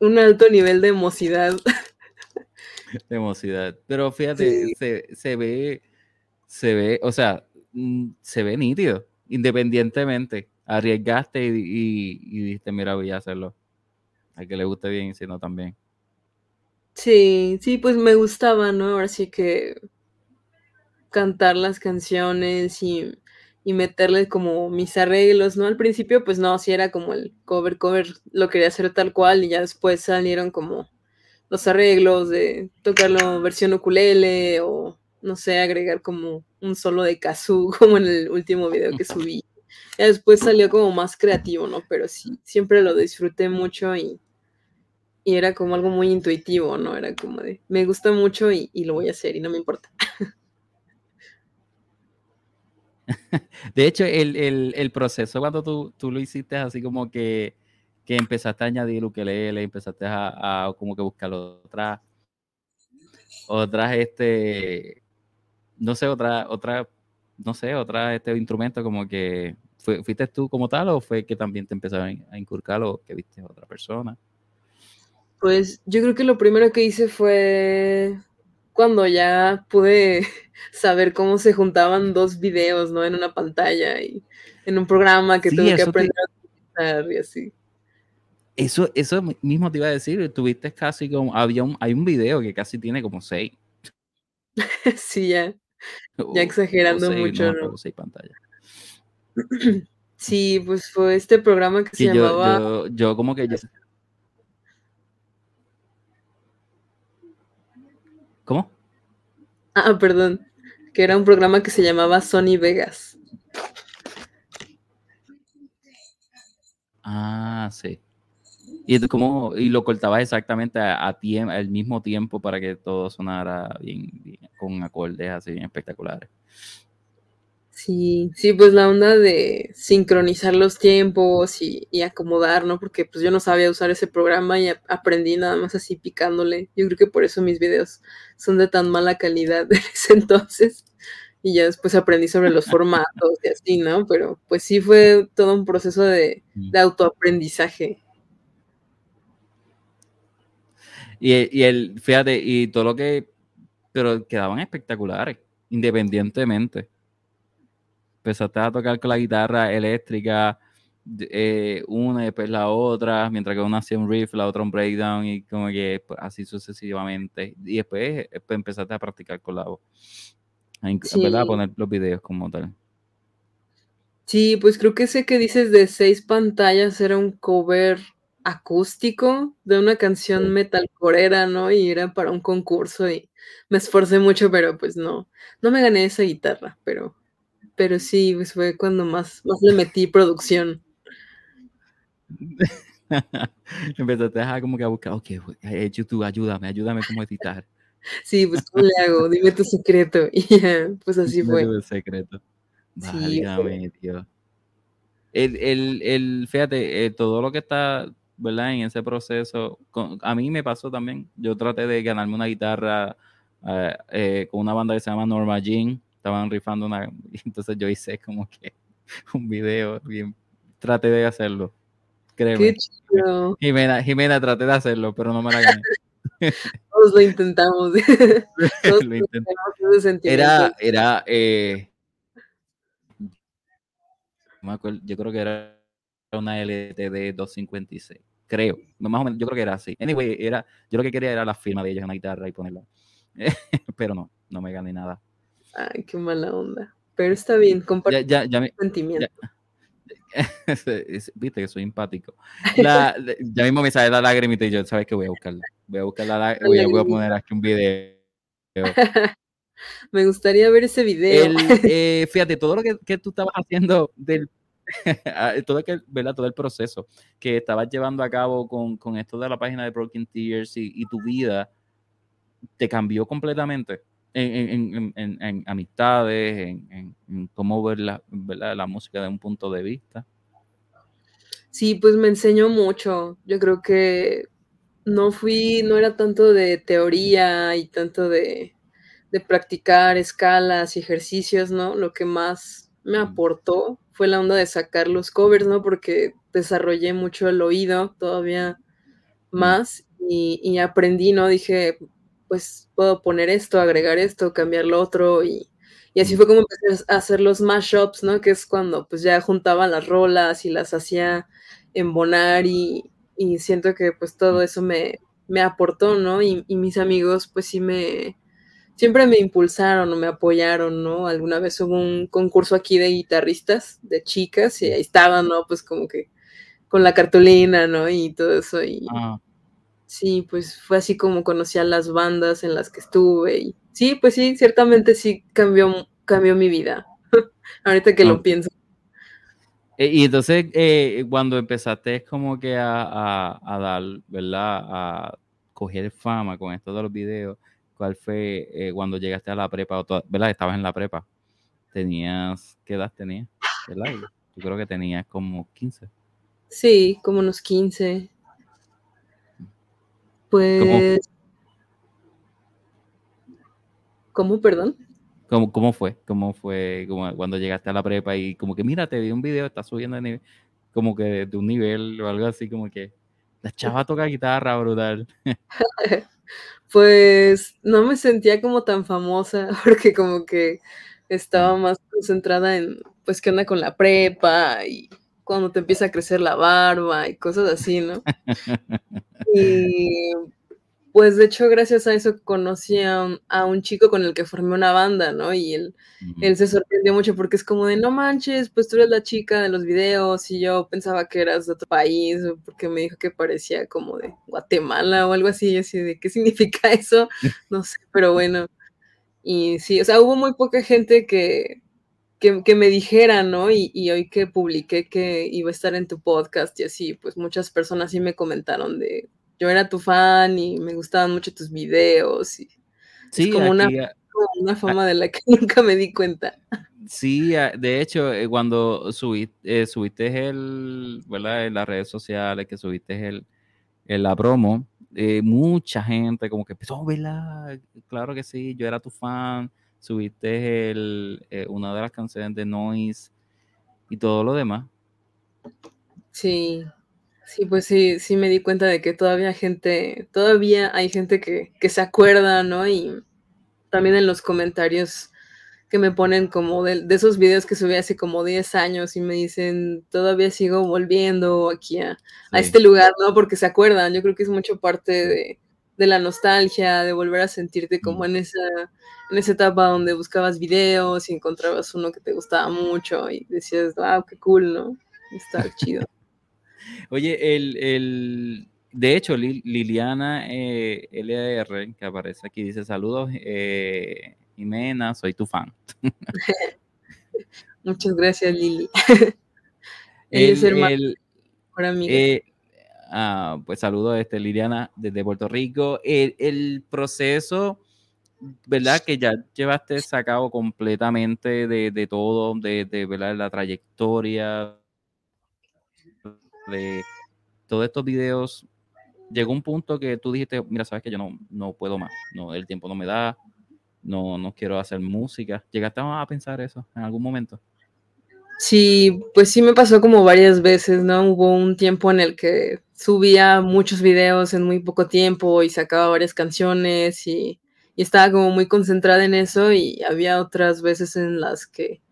[SPEAKER 3] un alto nivel de emocidad. *laughs*
[SPEAKER 4] de emocidad. Pero fíjate,
[SPEAKER 3] Sí.
[SPEAKER 4] se, se ve, se ve, o sea, mm, se ve nítido, independientemente. Arriesgaste y, y, y dijiste, mira, voy a hacerlo. Al que le guste bien y si no también.
[SPEAKER 3] Sí, sí, pues me gustaba, ¿no? Ahora sí que cantar las canciones y, y meterle como mis arreglos, ¿no? Al principio, pues no, sí era como el cover, cover, lo quería hacer tal cual y ya después salieron como los arreglos de tocarlo versión ukulele o, no sé, agregar como un solo de kazoo, *laughs* como en el último video que subí. Ya después salió como más creativo, ¿no? Pero sí, siempre lo disfruté mucho y, y era como algo muy intuitivo, ¿no? Era como de, me gusta mucho y lo voy a hacer y no me importa. *laughs* *laughs*
[SPEAKER 4] De hecho, el, el, proceso cuando tú, tú lo hiciste así como que, que empezaste a añadir ukelele, empezaste a, como que buscar otras, otras, este, no sé, otra, otra, no sé, otra, este instrumento como que, ¿fuiste tú como tal o fue que también te empezaron a inculcar o que viste a otra persona?
[SPEAKER 3] Pues yo creo que lo primero que hice fue cuando ya pude *laughs* saber cómo se juntaban dos videos, ¿no? En una pantalla y en un programa que
[SPEAKER 4] Sí,
[SPEAKER 3] tuve que
[SPEAKER 4] te-
[SPEAKER 3] aprender a utilizar y así.
[SPEAKER 4] Eso, eso mismo te iba a decir, tuviste casi como, había un, hay un video que casi tiene como seis. *laughs*
[SPEAKER 3] sí, ya. Ya
[SPEAKER 4] o
[SPEAKER 3] exagerando
[SPEAKER 4] seis,
[SPEAKER 3] mucho, ¿no?
[SPEAKER 4] seis pantallas. *clears throat*
[SPEAKER 3] Sí, pues fue este programa que se
[SPEAKER 4] yo,
[SPEAKER 3] llamaba...
[SPEAKER 4] yo, yo como que yo,
[SPEAKER 2] ¿Cómo?
[SPEAKER 3] Ah, perdón, que era un programa que se llamaba Sony Vegas.
[SPEAKER 2] Ah, sí. Y, cómo- y lo cortabas exactamente a, a tiem- al mismo tiempo para que todo sonara bien, bien, con acordes así bien espectaculares.
[SPEAKER 3] Sí, sí, pues la onda de sincronizar los tiempos y, y acomodar, ¿no? Porque pues yo no sabía usar ese programa y aprendí nada más así picándole. Yo creo que por eso mis videos son de tan mala calidad *laughs* de ese entonces. Y ya después aprendí sobre los formatos y así, ¿no? Pero pues sí fue todo un proceso de,
[SPEAKER 2] Mm.
[SPEAKER 3] de autoaprendizaje.
[SPEAKER 2] Y, y el, fíjate, y todo lo que, pero quedaban espectaculares, independientemente. Empezaste a tocar con la guitarra eléctrica, eh, una y después la otra, mientras que una hacía un riff, la otra un breakdown, y como que pues, así sucesivamente. Y después, eh, pues, empezaste a practicar con la voz. A
[SPEAKER 3] Sí.
[SPEAKER 2] A poner los videos como tal.
[SPEAKER 3] Sí, pues creo que ese que dices de seis pantallas era un cover acústico de una canción
[SPEAKER 2] Sí.
[SPEAKER 3] metalcorera, ¿no? Y era para un concurso y me esforcé mucho, pero pues no, no me gané esa guitarra, pero, pero sí, pues fue cuando más, más le metí producción. *laughs*
[SPEAKER 2] Empezaste a como que a buscar, ok, eh, YouTube, ayúdame, ayúdame como editar. *laughs*
[SPEAKER 3] Sí, pues ¿cómo le hago? Dime tu secreto. *laughs* Y ya, pues así
[SPEAKER 2] Dime
[SPEAKER 3] fue.
[SPEAKER 2] tu secreto.
[SPEAKER 3] Sí,
[SPEAKER 2] Válgame, Dios. El, el, el, fíjate, eh, todo lo que está, ¿verdad? En ese proceso, con- a mí me pasó también. Yo traté de ganarme una guitarra eh, eh, con una banda que se llama Norma Jean. Estaban rifando una, *laughs* y entonces yo hice como que *laughs* un video, bien, traté de hacerlo. Créeme.
[SPEAKER 3] Qué chido.
[SPEAKER 2] Jimena, Jimena, traté de hacerlo, pero no me la gané. *laughs*
[SPEAKER 3] Todos lo intentamos. Todos
[SPEAKER 2] Lo. Era, era, eh, no me acuerdo, yo creo que era una LTD 256, creo, más o menos, yo creo que era así. Anyway, era, yo lo que quería era la firma de ellos en una guitarra y ponerla. Pero no, no me gané nada.
[SPEAKER 3] Ay, qué mala onda. Pero está bien,
[SPEAKER 2] Ya,
[SPEAKER 3] compartir
[SPEAKER 2] ya, ya me,
[SPEAKER 3] sentimiento. *laughs*
[SPEAKER 2] viste que soy empático. La, ya mismo me sale la lagrimita y yo, ¿sabes qué? Voy a buscarla. Voy a buscar la, voy, a, voy a poner aquí un video. *laughs*
[SPEAKER 3] Me gustaría ver ese video.
[SPEAKER 2] El, eh, fíjate, todo lo que, que tú estabas haciendo del *laughs* ah, todo, que, ¿verdad? todo el proceso que estabas llevando a cabo con, con esto de la página de Broken Tears y, y tu vida te cambió completamente en, en- en- en- amistades, en, cómo ver la, ¿verdad? la música de un punto de vista.
[SPEAKER 3] Sí, pues me enseñó mucho. Yo creo que no fui, no era tanto de teoría y tanto de, de practicar escalas y ejercicios, ¿no? Lo que más me
[SPEAKER 2] Mm.
[SPEAKER 3] aportó fue la onda de sacar los covers, ¿no? Porque desarrollé mucho el oído todavía más y, y aprendí, ¿no? Dije, pues puedo poner esto, agregar esto, cambiar lo otro y, y así
[SPEAKER 2] Mm.
[SPEAKER 3] fue como empecé a hacer los mashups, ¿no? Que es cuando pues ya juntaba las rolas y las hacía embonar y, y siento que pues todo eso me, me aportó, ¿no? Y, y mis amigos pues sí me, siempre me impulsaron o me apoyaron, ¿no? Alguna vez hubo un concurso aquí de guitarristas, de chicas, y ahí estaban, ¿no? Pues como que con la cartulina, ¿no? Y todo eso. Y
[SPEAKER 2] Ah,
[SPEAKER 3] sí, pues fue así como conocí a las bandas en las que estuve. Y sí, pues sí, ciertamente sí cambió, cambió mi vida. *laughs* Ahorita que
[SPEAKER 2] Ah.
[SPEAKER 3] lo pienso.
[SPEAKER 2] e- y entonces, eh, cuando empezaste es como que a, a- a dar, ¿verdad? A coger fama con esto de los videos, ¿cuál fue eh, cuando llegaste a la prepa? o toda- ¿Verdad? Estabas en la prepa. Tenías, ¿qué edad tenías? ¿Verdad? Yo creo que tenías como 15.
[SPEAKER 3] Sí, como unos 15. Pues... ¿Cómo, perdón?
[SPEAKER 2] ¿Cómo, cómo fue? ¿Cómo fue como cuando llegaste a la prepa y como que, mira, te vi un video, estás subiendo de nivel, como que de, de un nivel o algo así, como que la chava toca guitarra, brutal. *laughs*
[SPEAKER 3] Pues no me sentía como tan famosa *laughs* porque como que estaba más concentrada en, pues, qué onda con la prepa y cuando te empieza a crecer la barba y cosas así, ¿no? Y pues de hecho gracias a eso conocí a un, a un chico con el que formé una banda, ¿no? Y él, él se sorprendió mucho porque es como de, no manches, pues tú eres la chica de los videos y yo pensaba que eras de otro país, porque me dijo que parecía como de Guatemala o algo así, y así de, ¿qué significa eso? *laughs* No sé, pero bueno. Y sí, o sea, hubo muy poca gente que, que, que me dijera, ¿no? Y, y hoy que publiqué que iba a estar en tu podcast y así, pues muchas personas sí me comentaron de, yo era tu fan y me gustaban mucho tus videos y
[SPEAKER 2] Sí,
[SPEAKER 3] como una-
[SPEAKER 2] aquí, ah,
[SPEAKER 3] una fama de la que *laughs* nunca me di cuenta.
[SPEAKER 2] Sí, ah, de hecho, eh, cuando subí- eh, subiste el, ¿verdad? En las redes sociales, que subiste el, el- la promo, eh, mucha gente como que empezó, ¿verdad? Claro que sí, yo era tu fan, subiste el, eh, una de las canciones de Noise y todo lo demás.
[SPEAKER 3] Sí, sí, pues sí, sí me di cuenta de que todavía gente, todavía hay gente que, que se acuerda, ¿no? Y también en los comentarios que me ponen como de, de esos videos que subí hace como 10 años y me dicen, todavía sigo volviendo aquí a, a este lugar, ¿no? Porque se acuerdan, yo creo que es mucho parte de, de la nostalgia, de volver a sentirte como en esa, en esa etapa donde buscabas videos y encontrabas uno que te gustaba mucho y decías, wow, qué cool, ¿no? Está *laughs* chido.
[SPEAKER 2] Oye, el, el, de hecho, Lil- Liliana eh, LR, que aparece aquí, dice saludos, eh, Jimena, soy tu fan. *laughs*
[SPEAKER 3] Muchas gracias, Lili.
[SPEAKER 2] El- el-
[SPEAKER 3] mejor amiga.
[SPEAKER 2] eh, ah, pues saludos, este, Liliana, desde Puerto Rico. El, el proceso, ¿verdad? Que ya llevaste sacado completamente de, todo, de, de ¿verdad? la trayectoria, de todos estos videos. Llegó un punto que tú dijiste, mira, sabes que yo no, no puedo más, no, el tiempo no me da, no, no quiero hacer música. ¿Llegaste a pensar eso en algún momento?
[SPEAKER 3] Sí, pues sí me pasó como varias veces, ¿no? Hubo un tiempo en el que subía muchos videos en muy poco tiempo y sacaba varias canciones y, y estaba como muy concentrada en eso y había otras veces en las que,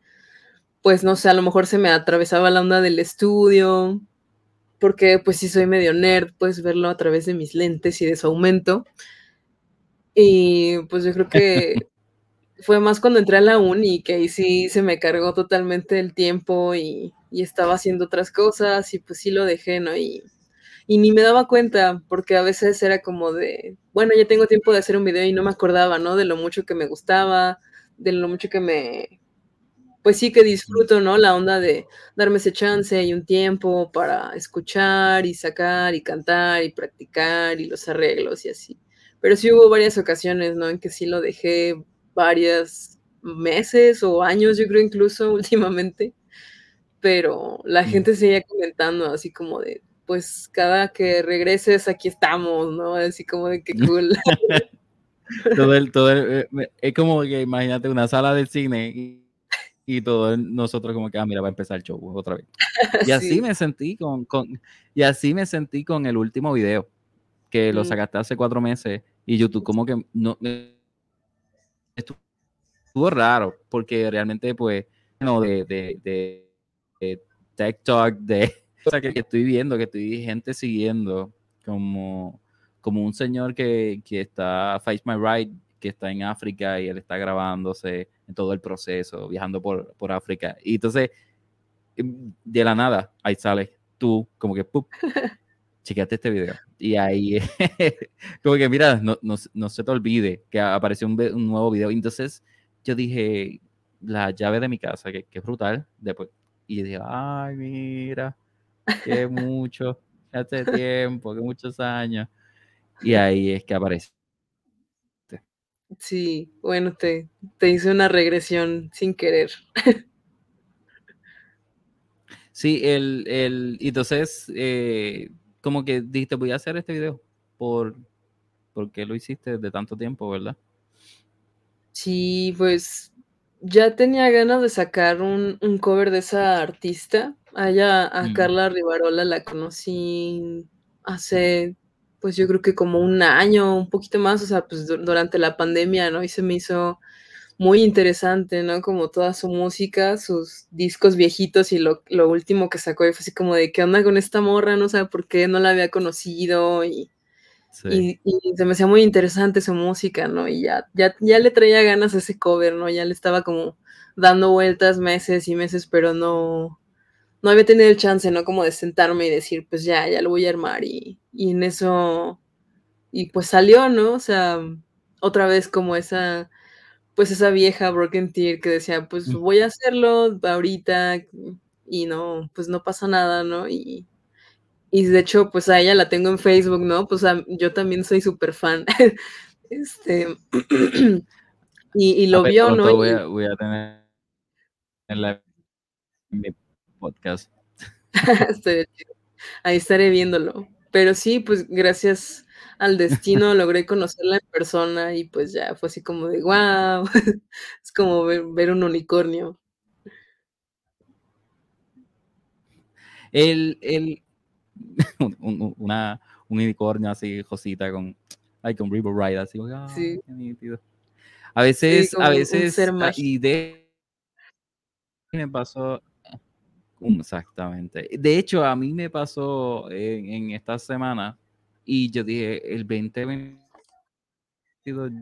[SPEAKER 3] pues no sé, a lo mejor se me atravesaba la onda del estudio, porque pues sí soy medio nerd, puedes verlo a través de mis lentes y de su aumento. Y pues yo creo *laughs* que fue más cuando entré a la uni que ahí sí se me cargó totalmente el tiempo y, estaba haciendo otras cosas y pues sí lo dejé, ¿no? Y, y ni me daba cuenta porque a veces era como de, bueno, ya tengo tiempo de hacer un video y no me acordaba, ¿no? De lo mucho que me gustaba, de lo mucho que me, pues sí que disfruto, ¿no? La onda de darme ese chance y un tiempo para escuchar y sacar y cantar y practicar y los arreglos y así. Pero sí hubo varias ocasiones, ¿no? En que sí lo dejé varios meses o años, yo creo incluso *laughs* últimamente, pero la
[SPEAKER 2] Mm.
[SPEAKER 3] gente seguía comentando así como de, pues cada que regreses aquí estamos, ¿no? Así como de qué *laughs* cool.
[SPEAKER 2] todo el, todo el- eh, es como que imagínate una sala de cine y, y todo el- nosotros como que, ah, mira, va a empezar el show otra vez. *laughs* Y así
[SPEAKER 3] Sí.
[SPEAKER 2] me sentí con, con- y así me sentí con el último video, que lo
[SPEAKER 3] Mm.
[SPEAKER 2] sacaste hace cuatro meses y YouTube como que no estuvo raro, porque realmente pues, no, de, de, de, de TikTok, de *laughs* o sea, que, que estoy viendo, que estoy gente siguiendo, como, como un señor que, que está, Face My Right, que está en África y él está grabándose en todo el proceso, viajando por, por África. Y entonces, em, de la nada, ahí sale tú, como que, ¡pup! *laughs* chequeate este video. Y ahí, *laughs* como que, mira, no, no, no se te olvide que apareció un, un nuevo video. Entonces, yo dije, la llave de mi casa, que, que es brutal. Después, y dije, ay, mira, que *laughs* mucho, hace tiempo, que muchos años. Y ahí es que aparece.
[SPEAKER 3] Sí, bueno, te, te hice una regresión sin querer.
[SPEAKER 2] Sí, el, el, entonces, eh, como que dijiste, voy a hacer este video por, porque lo hiciste de tanto tiempo, ¿verdad?
[SPEAKER 3] Sí, pues ya tenía ganas de sacar un, un cover de esa artista. A ella, a
[SPEAKER 2] Mm.
[SPEAKER 3] Carla Rivarola, la conocí hace, pues yo creo que como un año, un poquito más, o sea, pues du- durante la pandemia, ¿no? Y se me hizo muy interesante, ¿no? Como toda su música, sus discos viejitos y lo, lo último que sacó y fue así como de, ¿qué onda con esta morra? No sé por qué no la había conocido y,
[SPEAKER 2] Sí.
[SPEAKER 3] y, y se me hacía muy interesante su música, ¿no? Y ya, ya, ya le traía ganas a ese cover, ¿no? Ya le estaba como dando vueltas meses y meses, pero no, no había tenido el chance, ¿no? Como de sentarme y decir, pues ya, ya lo voy a armar y, y en eso, y pues salió, ¿no? O sea, otra vez como esa, pues esa vieja Broken Tear que decía, pues voy a hacerlo ahorita y no, pues no pasa nada, ¿no? Y, y de hecho, pues a ella la tengo en Facebook, ¿no? Pues a- yo también soy súper fan. *laughs* Este, *clears throat* y, lo
[SPEAKER 2] ver,
[SPEAKER 3] vio, ¿no?
[SPEAKER 2] Voy a, voy a tener en la, en mi podcast. *laughs*
[SPEAKER 3] Ahí estaré viéndolo. Pero sí, pues gracias al destino *laughs* logré conocerla en persona y pues ya fue así como de wow. *laughs* Es como ver, ver un unicornio.
[SPEAKER 2] El, el, *laughs* un, un- una, un unicornio así, Josita, con, ay, con River Ride, así,
[SPEAKER 3] Sí.
[SPEAKER 2] qué nítido. A veces, a veces, ah, y de me pasó, exactamente. De hecho, a mí me pasó en, en esta semana y yo dije, el 2022,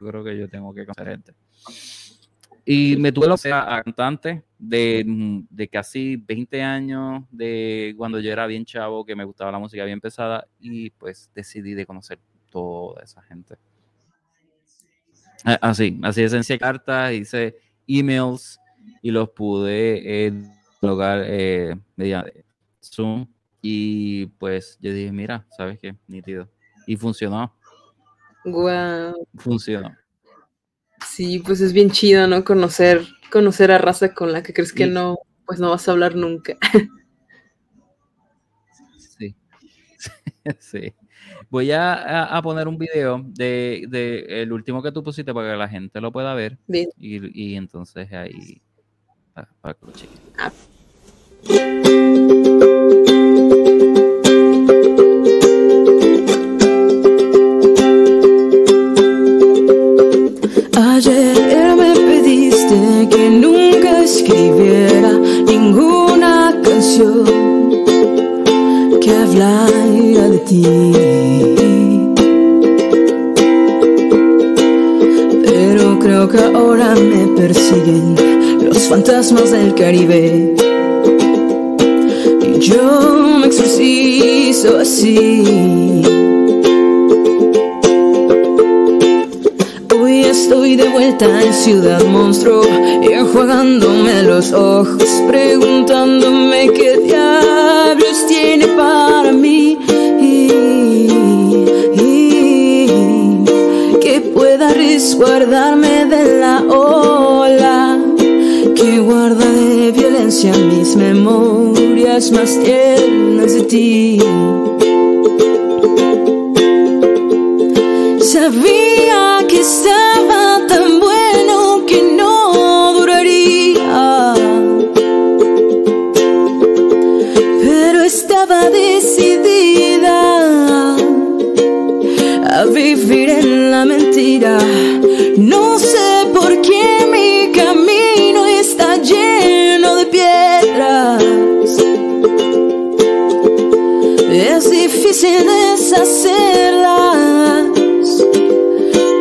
[SPEAKER 2] yo creo que yo tengo que conocer gente. Y me tuve la a, a cantante de, mm, de casi 20 años, de cuando yo era bien chavo, que me gustaba la música bien pesada, y pues decidí de conocer toda esa gente. Así, así de sencilla cartas, hice emails y los pude eh, lograr eh, mediante Zoom. Y pues yo dije, mira, ¿sabes qué? Nítido. Y funcionó,
[SPEAKER 3] Wow.
[SPEAKER 2] funcionó.
[SPEAKER 3] Sí, pues es bien chido, ¿no? Conocer, conocer a raza con la que crees que no, pues no vas a hablar nunca.
[SPEAKER 2] Sí. *laughs* sí. Voy a, a- poner un video de, de el último que tú pusiste para que la gente lo pueda ver.
[SPEAKER 3] Bien.
[SPEAKER 2] Y, y entonces ahí para, para que lo chequen.
[SPEAKER 4] Ayer que nunca escribiera ninguna canción que hablara de ti. Pero creo que ahora me persiguen los fantasmas del Caribe. Y yo me exorcizo así. De vuelta en Ciudad Monstruo, enjuagándome los ojos, preguntándome qué diablos tiene para mí. que pueda resguardarme de la ola que guarda de violencia mis memorias más tiernas de ti.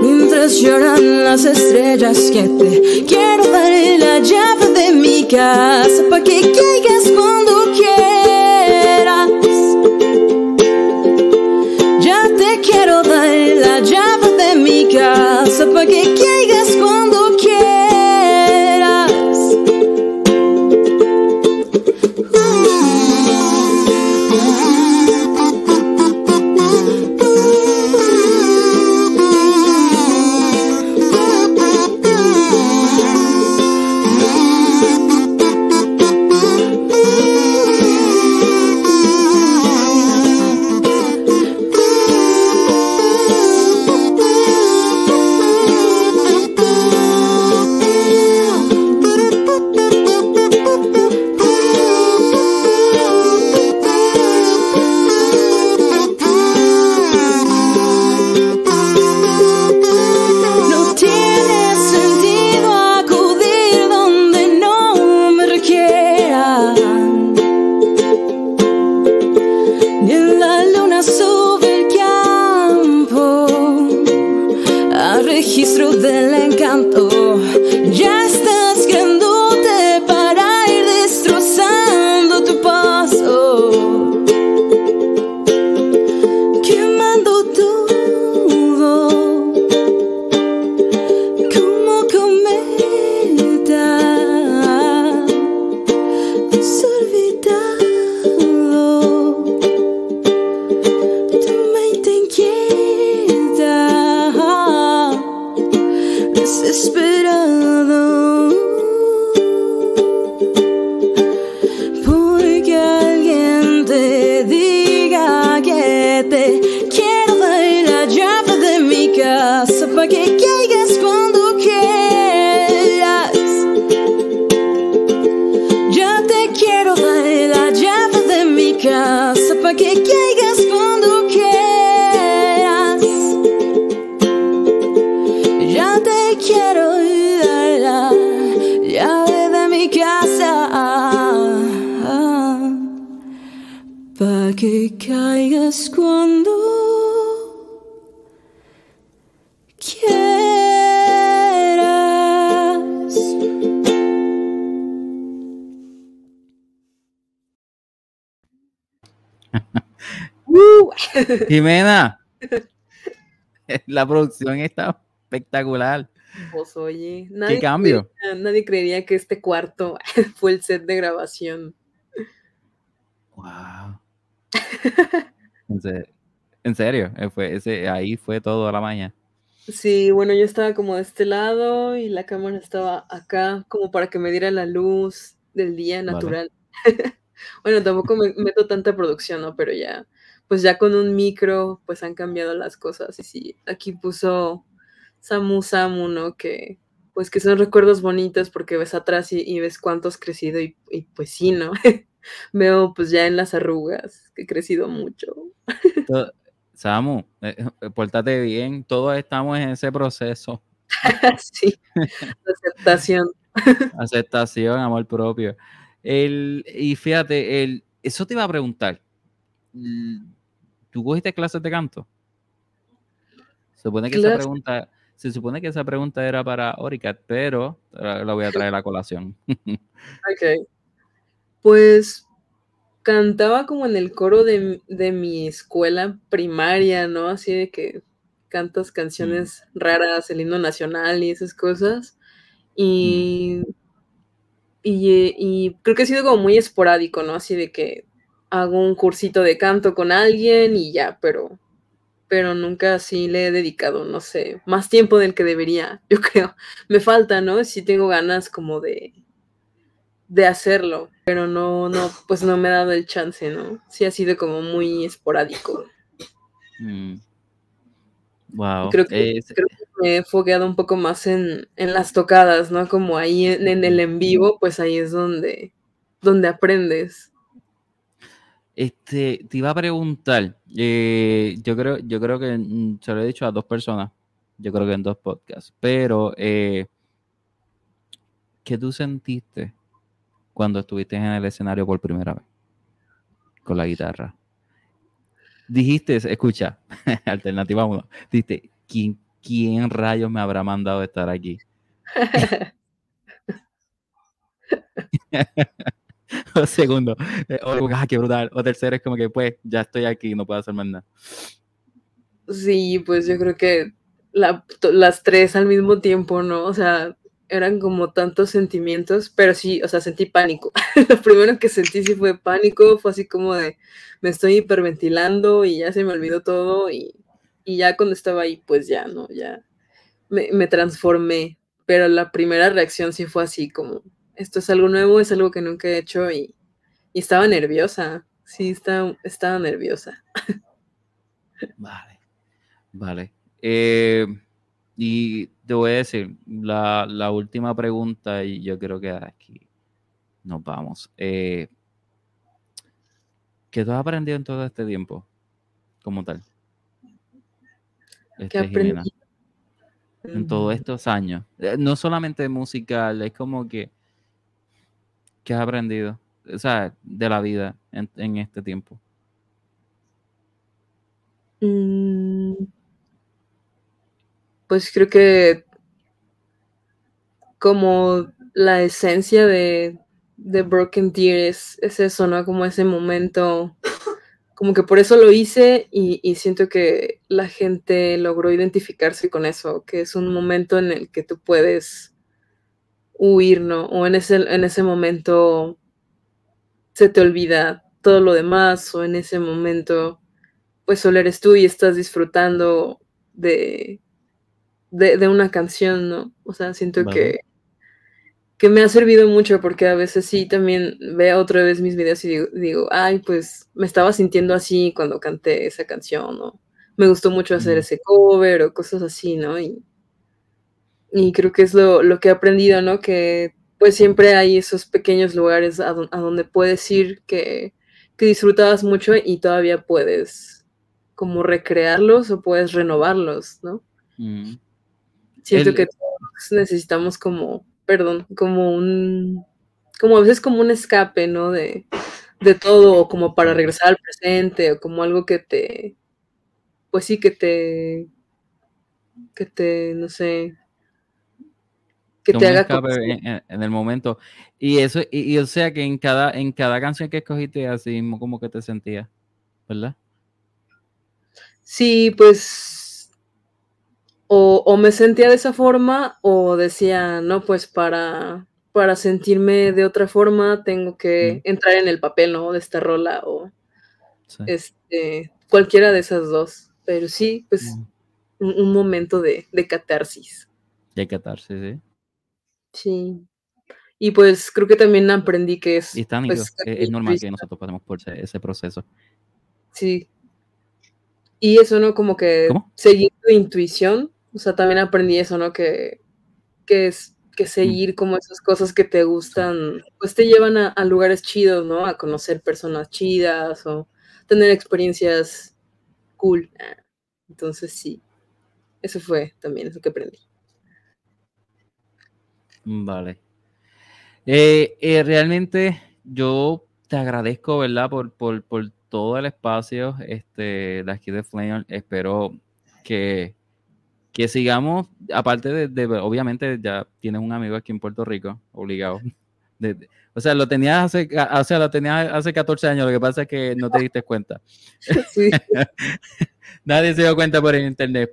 [SPEAKER 4] Mientras lloran las estrellas que te quiero dar la llave de mi casa para que caigas cuando quieras. Ya te quiero dar la llave de mi casa para que caigas
[SPEAKER 2] Jimena, *laughs* la producción está espectacular.
[SPEAKER 3] Pues oye, nadie,
[SPEAKER 2] cambio?
[SPEAKER 3] creería- nadie creería que este cuarto *laughs* fue el set de grabación.
[SPEAKER 2] Wow. En se- en serio, eh, fue ese, ahí fue todo a la mañana.
[SPEAKER 3] Sí, bueno, yo estaba como de este lado y la cámara estaba acá, como para que me diera la luz del día
[SPEAKER 2] Vale.
[SPEAKER 3] natural. *laughs* Bueno, tampoco me meto tanta producción, ¿no? Pero ya, pues ya con un micro, pues han cambiado las cosas. Y sí, aquí puso Samu Samu, ¿no? Que, pues que son recuerdos bonitos porque ves atrás y, y ves cuánto has crecido y, y pues sí, ¿no? *laughs* Veo pues ya en las arrugas que he crecido mucho.
[SPEAKER 2] Samu, eh, eh, pórtate bien, todos estamos en ese proceso. *laughs*
[SPEAKER 3] sí, aceptación. *laughs*
[SPEAKER 2] Aceptación, amor propio. El, y fíjate, el, eso te iba a preguntar. ¿Tú cogiste clases de canto? Se supone que esa pregunta, se supone que esa pregunta era para Oricat, pero la la voy a traer a colación. *laughs*
[SPEAKER 3] Ok. Pues cantaba como en el coro de, de mi escuela primaria, ¿no? Así de que cantas canciones raras, el himno nacional y esas cosas. Y, y, eh, y creo que ha sido como muy esporádico, ¿no? Así de que hago un cursito de canto con alguien y ya, pero, pero nunca así le he dedicado, no sé, más tiempo del que debería, *laughs* yo creo. Me falta, ¿no? Sí tengo ganas como de, de hacerlo, pero no, no, pues no me ha dado el chance, ¿no? Sí ha sido como muy esporádico.
[SPEAKER 2] Mm. Wow.
[SPEAKER 3] Creo que, creo que me he fogueado un poco más en, en las tocadas, ¿no? Como ahí en, en el en vivo, pues ahí es donde, donde aprendes.
[SPEAKER 2] Este, te iba a preguntar, eh, yo creo, yo creo que mm, se lo he dicho a dos personas, yo creo que en dos podcasts, pero eh, ¿qué tú sentiste cuando estuviste en el escenario por primera vez con la guitarra? Dijiste, escucha, *laughs* alternativa uno, dijiste, ¿quién, quién rayos me habrá mandado estar aquí? *laughs* *laughs* segundo, eh, o, ah, qué brutal, o tercero es como que pues ya estoy aquí, no puedo hacer más nada.
[SPEAKER 3] Sí, pues yo creo que la- las tres al mismo tiempo, ¿no? O sea, eran como tantos sentimientos, pero sí, o sea, sentí pánico. *laughs* Lo primero que sentí sí fue pánico, fue así como de, me estoy hiperventilando y ya se me olvidó todo y, y ya cuando estaba ahí, pues ya, ¿no? Ya me, me transformé, pero la primera reacción sí fue así como, esto es algo nuevo, es algo que nunca he hecho y, y estaba nerviosa, sí, estaba, estaba nerviosa.
[SPEAKER 2] Vale, vale. Eh, y te voy a decir, la, la última pregunta, y yo creo que aquí nos vamos. Eh, ¿Qué tú has aprendido en todo este tiempo? Como tal.
[SPEAKER 3] ¿Qué
[SPEAKER 2] Este, Jimena,
[SPEAKER 3] aprendí?
[SPEAKER 2] en todos
[SPEAKER 3] Mm.
[SPEAKER 2] estos años. Eh, No solamente musical, es como que, ¿qué has aprendido? O sea, de la vida en, este tiempo.
[SPEAKER 3] Mm, Pues creo que como la esencia de, de Broken Deer es, es eso, ¿no? Como ese momento, como que por eso lo hice y siento que la gente logró identificarse con eso, que es un momento en el que tú puedes huir, ¿no? O en ese, en ese momento se te olvida todo lo demás, o en ese momento pues solo eres tú y estás disfrutando de, de, de una canción, ¿no? O sea, siento
[SPEAKER 2] Vale.
[SPEAKER 3] que, que me ha servido mucho porque a veces sí también veo otra vez mis videos y digo, digo, ay, pues me estaba sintiendo así cuando canté esa canción, o me gustó mucho hacer
[SPEAKER 2] Mm.
[SPEAKER 3] ese cover o cosas así, ¿no? Y, y creo que es lo, lo que he aprendido, ¿no? Que pues siempre hay esos pequeños lugares a, don- a donde puedes ir que, que disfrutabas mucho y todavía puedes como recrearlos o puedes renovarlos, ¿no?
[SPEAKER 2] Mm.
[SPEAKER 3] Siento
[SPEAKER 2] El-
[SPEAKER 3] que todos necesitamos como, perdón, como un, como a veces como un escape, ¿no? De, de todo, o como para regresar al presente, o como algo que te, pues sí, que te, que te, no sé, que te haga
[SPEAKER 2] en, en- el momento. Y eso, y, y o sea que en cada, en cada canción que escogiste, así mismo como que te sentías, ¿verdad?
[SPEAKER 3] Sí, pues, o, o me sentía de esa forma, o decía, no, pues para, para sentirme de otra forma tengo que entrar en el papel, ¿no? De esta rola, o
[SPEAKER 2] Sí.
[SPEAKER 3] este, cualquiera de esas dos. Pero sí, pues
[SPEAKER 2] Mm.
[SPEAKER 3] un, un momento de, de catarsis.
[SPEAKER 2] Y hay que atarse, sí.
[SPEAKER 3] Y pues creo que también aprendí que es.
[SPEAKER 2] Y está
[SPEAKER 3] pues,
[SPEAKER 2] es,
[SPEAKER 3] mi
[SPEAKER 2] es normal que nosotros pasemos por ese, ese proceso.
[SPEAKER 3] Sí. Y eso, ¿no? Como que
[SPEAKER 2] ¿Cómo?
[SPEAKER 3] seguir tu intuición. O sea, también aprendí eso, ¿no? Que, que es que seguir como esas cosas que te gustan, pues te llevan a, a lugares chidos, ¿no? A conocer personas chidas o tener experiencias cool. Ah, Entonces sí, eso fue también eso que aprendí.
[SPEAKER 2] Vale. Eh, eh, realmente yo te agradezco, ¿verdad? Por, por, por todo el espacio este, de aquí de Flame. Espero que, que sigamos, aparte de, de- obviamente ya tienes un amigo aquí en Puerto Rico, obligado. *laughs* De- de- o sea, lo tenías hace, o sea, lo tenías hace 14 años, lo que pasa es que no te diste cuenta. *laughs*
[SPEAKER 3] Sí, *laughs*
[SPEAKER 2] Nadie se dio cuenta por el internet.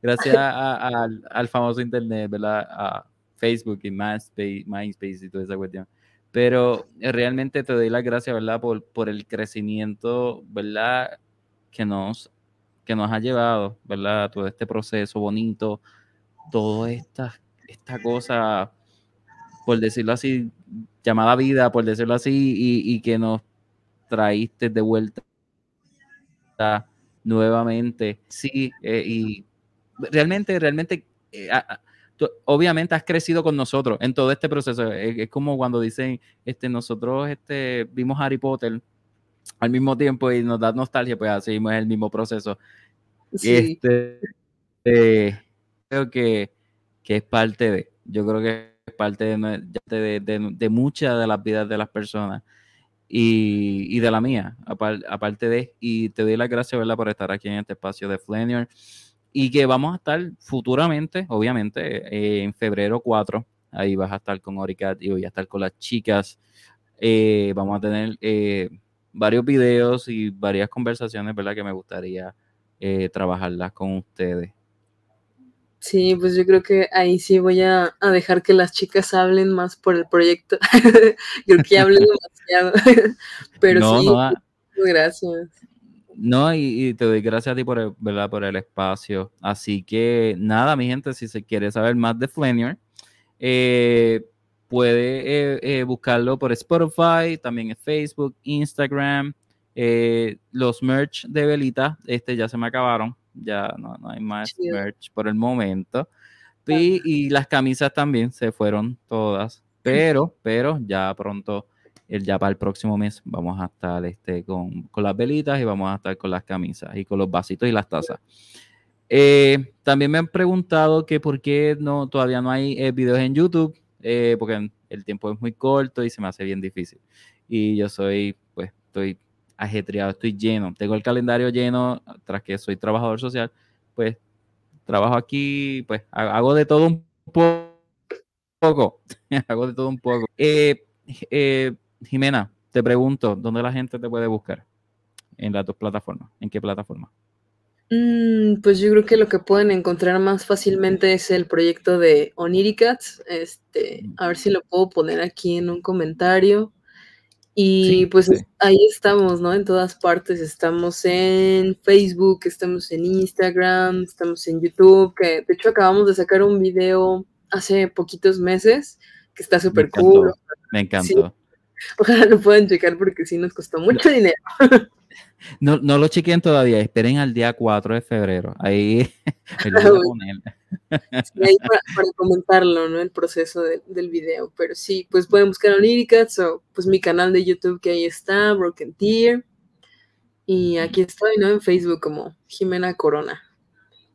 [SPEAKER 2] Gracias a- a- al, al famoso internet, ¿verdad? A Facebook y MySpace, MySpace y toda esa cuestión. Pero eh, realmente te doy las gracias, ¿verdad? Por, el crecimiento, ¿verdad? Que nos, que nos ha llevado, ¿verdad? Todo este proceso bonito, toda esta, esta cosa, por decirlo así, llamada vida, por decirlo así, y, que nos traíste de vuelta nuevamente. Sí, eh, y realmente, realmente, eh, tú- obviamente has crecido con nosotros en todo este proceso. Es, es como cuando dicen, este, nosotros este, vimos Harry Potter al mismo tiempo y nos da nostalgia, pues así mismo es el mismo proceso.
[SPEAKER 3] sí,
[SPEAKER 2] Este, eh, creo que, que es parte de, yo creo que es parte de, de, de- de muchas de las vidas de las personas y, y de la mía, apar- aparte de, y te doy las gracias, ¿verdad?, por estar aquí en este espacio de Flanier y que vamos a estar futuramente, obviamente, eh, en febrero 4, ahí vas a estar con Oricat y voy a estar con las chicas, Eh, vamos a tener eh, varios videos y varias conversaciones, ¿verdad?, que me gustaría trabajarlas con ustedes.
[SPEAKER 3] sí, pues yo creo que ahí sí voy a, a dejar que las chicas hablen más por el proyecto. *laughs* creo que hablen *laughs* demasiado. *laughs* Pero
[SPEAKER 2] no,
[SPEAKER 3] sí,
[SPEAKER 2] no, ah,
[SPEAKER 3] muchas gracias.
[SPEAKER 2] No, y, y te doy gracias a ti por el, ¿verdad? por el espacio. Así que nada, mi gente, si se quiere saber más de Flanier, eh, puede eh, eh, buscarlo por Spotify, también en Facebook, Instagram. los merch de Velita, este ya se me acabaron, ya no, no hay más merch por el momento. Y, y las camisas también se fueron todas, pero, pero ya pronto, el, ya para el próximo mes, vamos a estar este, con, con las velitas y vamos a estar con las camisas y con los vasitos y las tazas. Eh, también me han preguntado que por qué no, todavía no hay eh, videos en YouTube, eh, porque el tiempo es muy corto y se me hace bien difícil. Y yo soy, pues, estoy ajetreado, estoy lleno, tengo el calendario lleno, tras que soy trabajador social, pues trabajo aquí, pues ha- hago de todo un po- poco, *laughs* hago de todo un poco. Jimena, te pregunto, ¿dónde la gente te puede buscar? En las dos plataformas, ¿en qué plataforma?
[SPEAKER 3] Mm, pues yo creo que lo que pueden encontrar más fácilmente es el proyecto de Oniricats. Este, a ver si lo puedo poner aquí en un comentario. Y
[SPEAKER 2] Sí,
[SPEAKER 3] pues
[SPEAKER 2] sí.
[SPEAKER 3] ahí estamos, ¿no? En todas partes. Estamos en Facebook, estamos en Instagram, estamos en YouTube, que de hecho acabamos de sacar un video hace poquitos meses que está súper cool.
[SPEAKER 2] Me encantó. *laughs*
[SPEAKER 3] Ojalá lo puedan checar porque sí nos costó mucho dinero. *laughs*
[SPEAKER 2] No, no lo chequen todavía, esperen al día 4 de febrero. Ahí, *laughs* ahí lo voy a
[SPEAKER 3] Uy.
[SPEAKER 2] poner.
[SPEAKER 3] Sí, ahí para, para comentarlo, ¿no? El proceso de- del video. Pero sí, pues pueden buscar a Lyricats o pues mi canal de YouTube que ahí está, Broken Tear. Y aquí estoy, ¿no? En Facebook como Jimena Corona.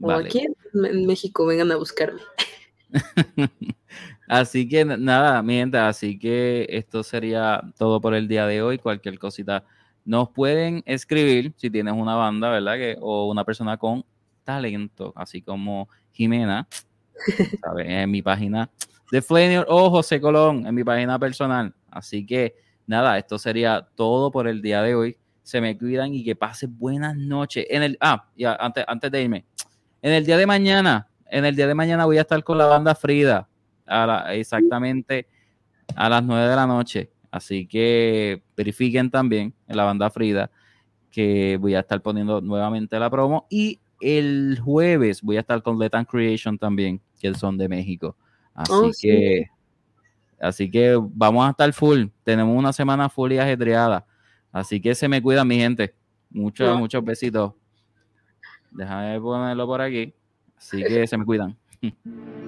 [SPEAKER 3] O
[SPEAKER 2] Vale.
[SPEAKER 3] aquí en México, vengan a buscarme.
[SPEAKER 2] Así que nada, mi gente, así que esto sería todo por el día de hoy. Cualquier cosita nos pueden escribir si tienes una banda, ¿verdad? Que, o una persona con talento, así como Jimena, *laughs* ¿sabes? En mi página de Flanier o José Colón, en mi página personal. Así que nada, esto sería todo por el día de hoy. Se me cuidan y que pasen buenas noches. En el, ah, ya, antes, antes de irme, en el día de mañana, en el día de mañana voy a estar con la banda Frida, a la- exactamente a las 9 de la noche. Así que verifiquen también en la banda Frida que voy a estar poniendo nuevamente la promo. Y el jueves voy a estar con Letan Creation también, que son de México. Así
[SPEAKER 3] Oh, sí.
[SPEAKER 2] que, así que vamos a estar full. Tenemos una semana full y ajetreada. Así que se me cuidan, mi gente. Muchos,
[SPEAKER 3] No.
[SPEAKER 2] muchos besitos. Déjame ponerlo por aquí. Así que se me cuidan. *laughs*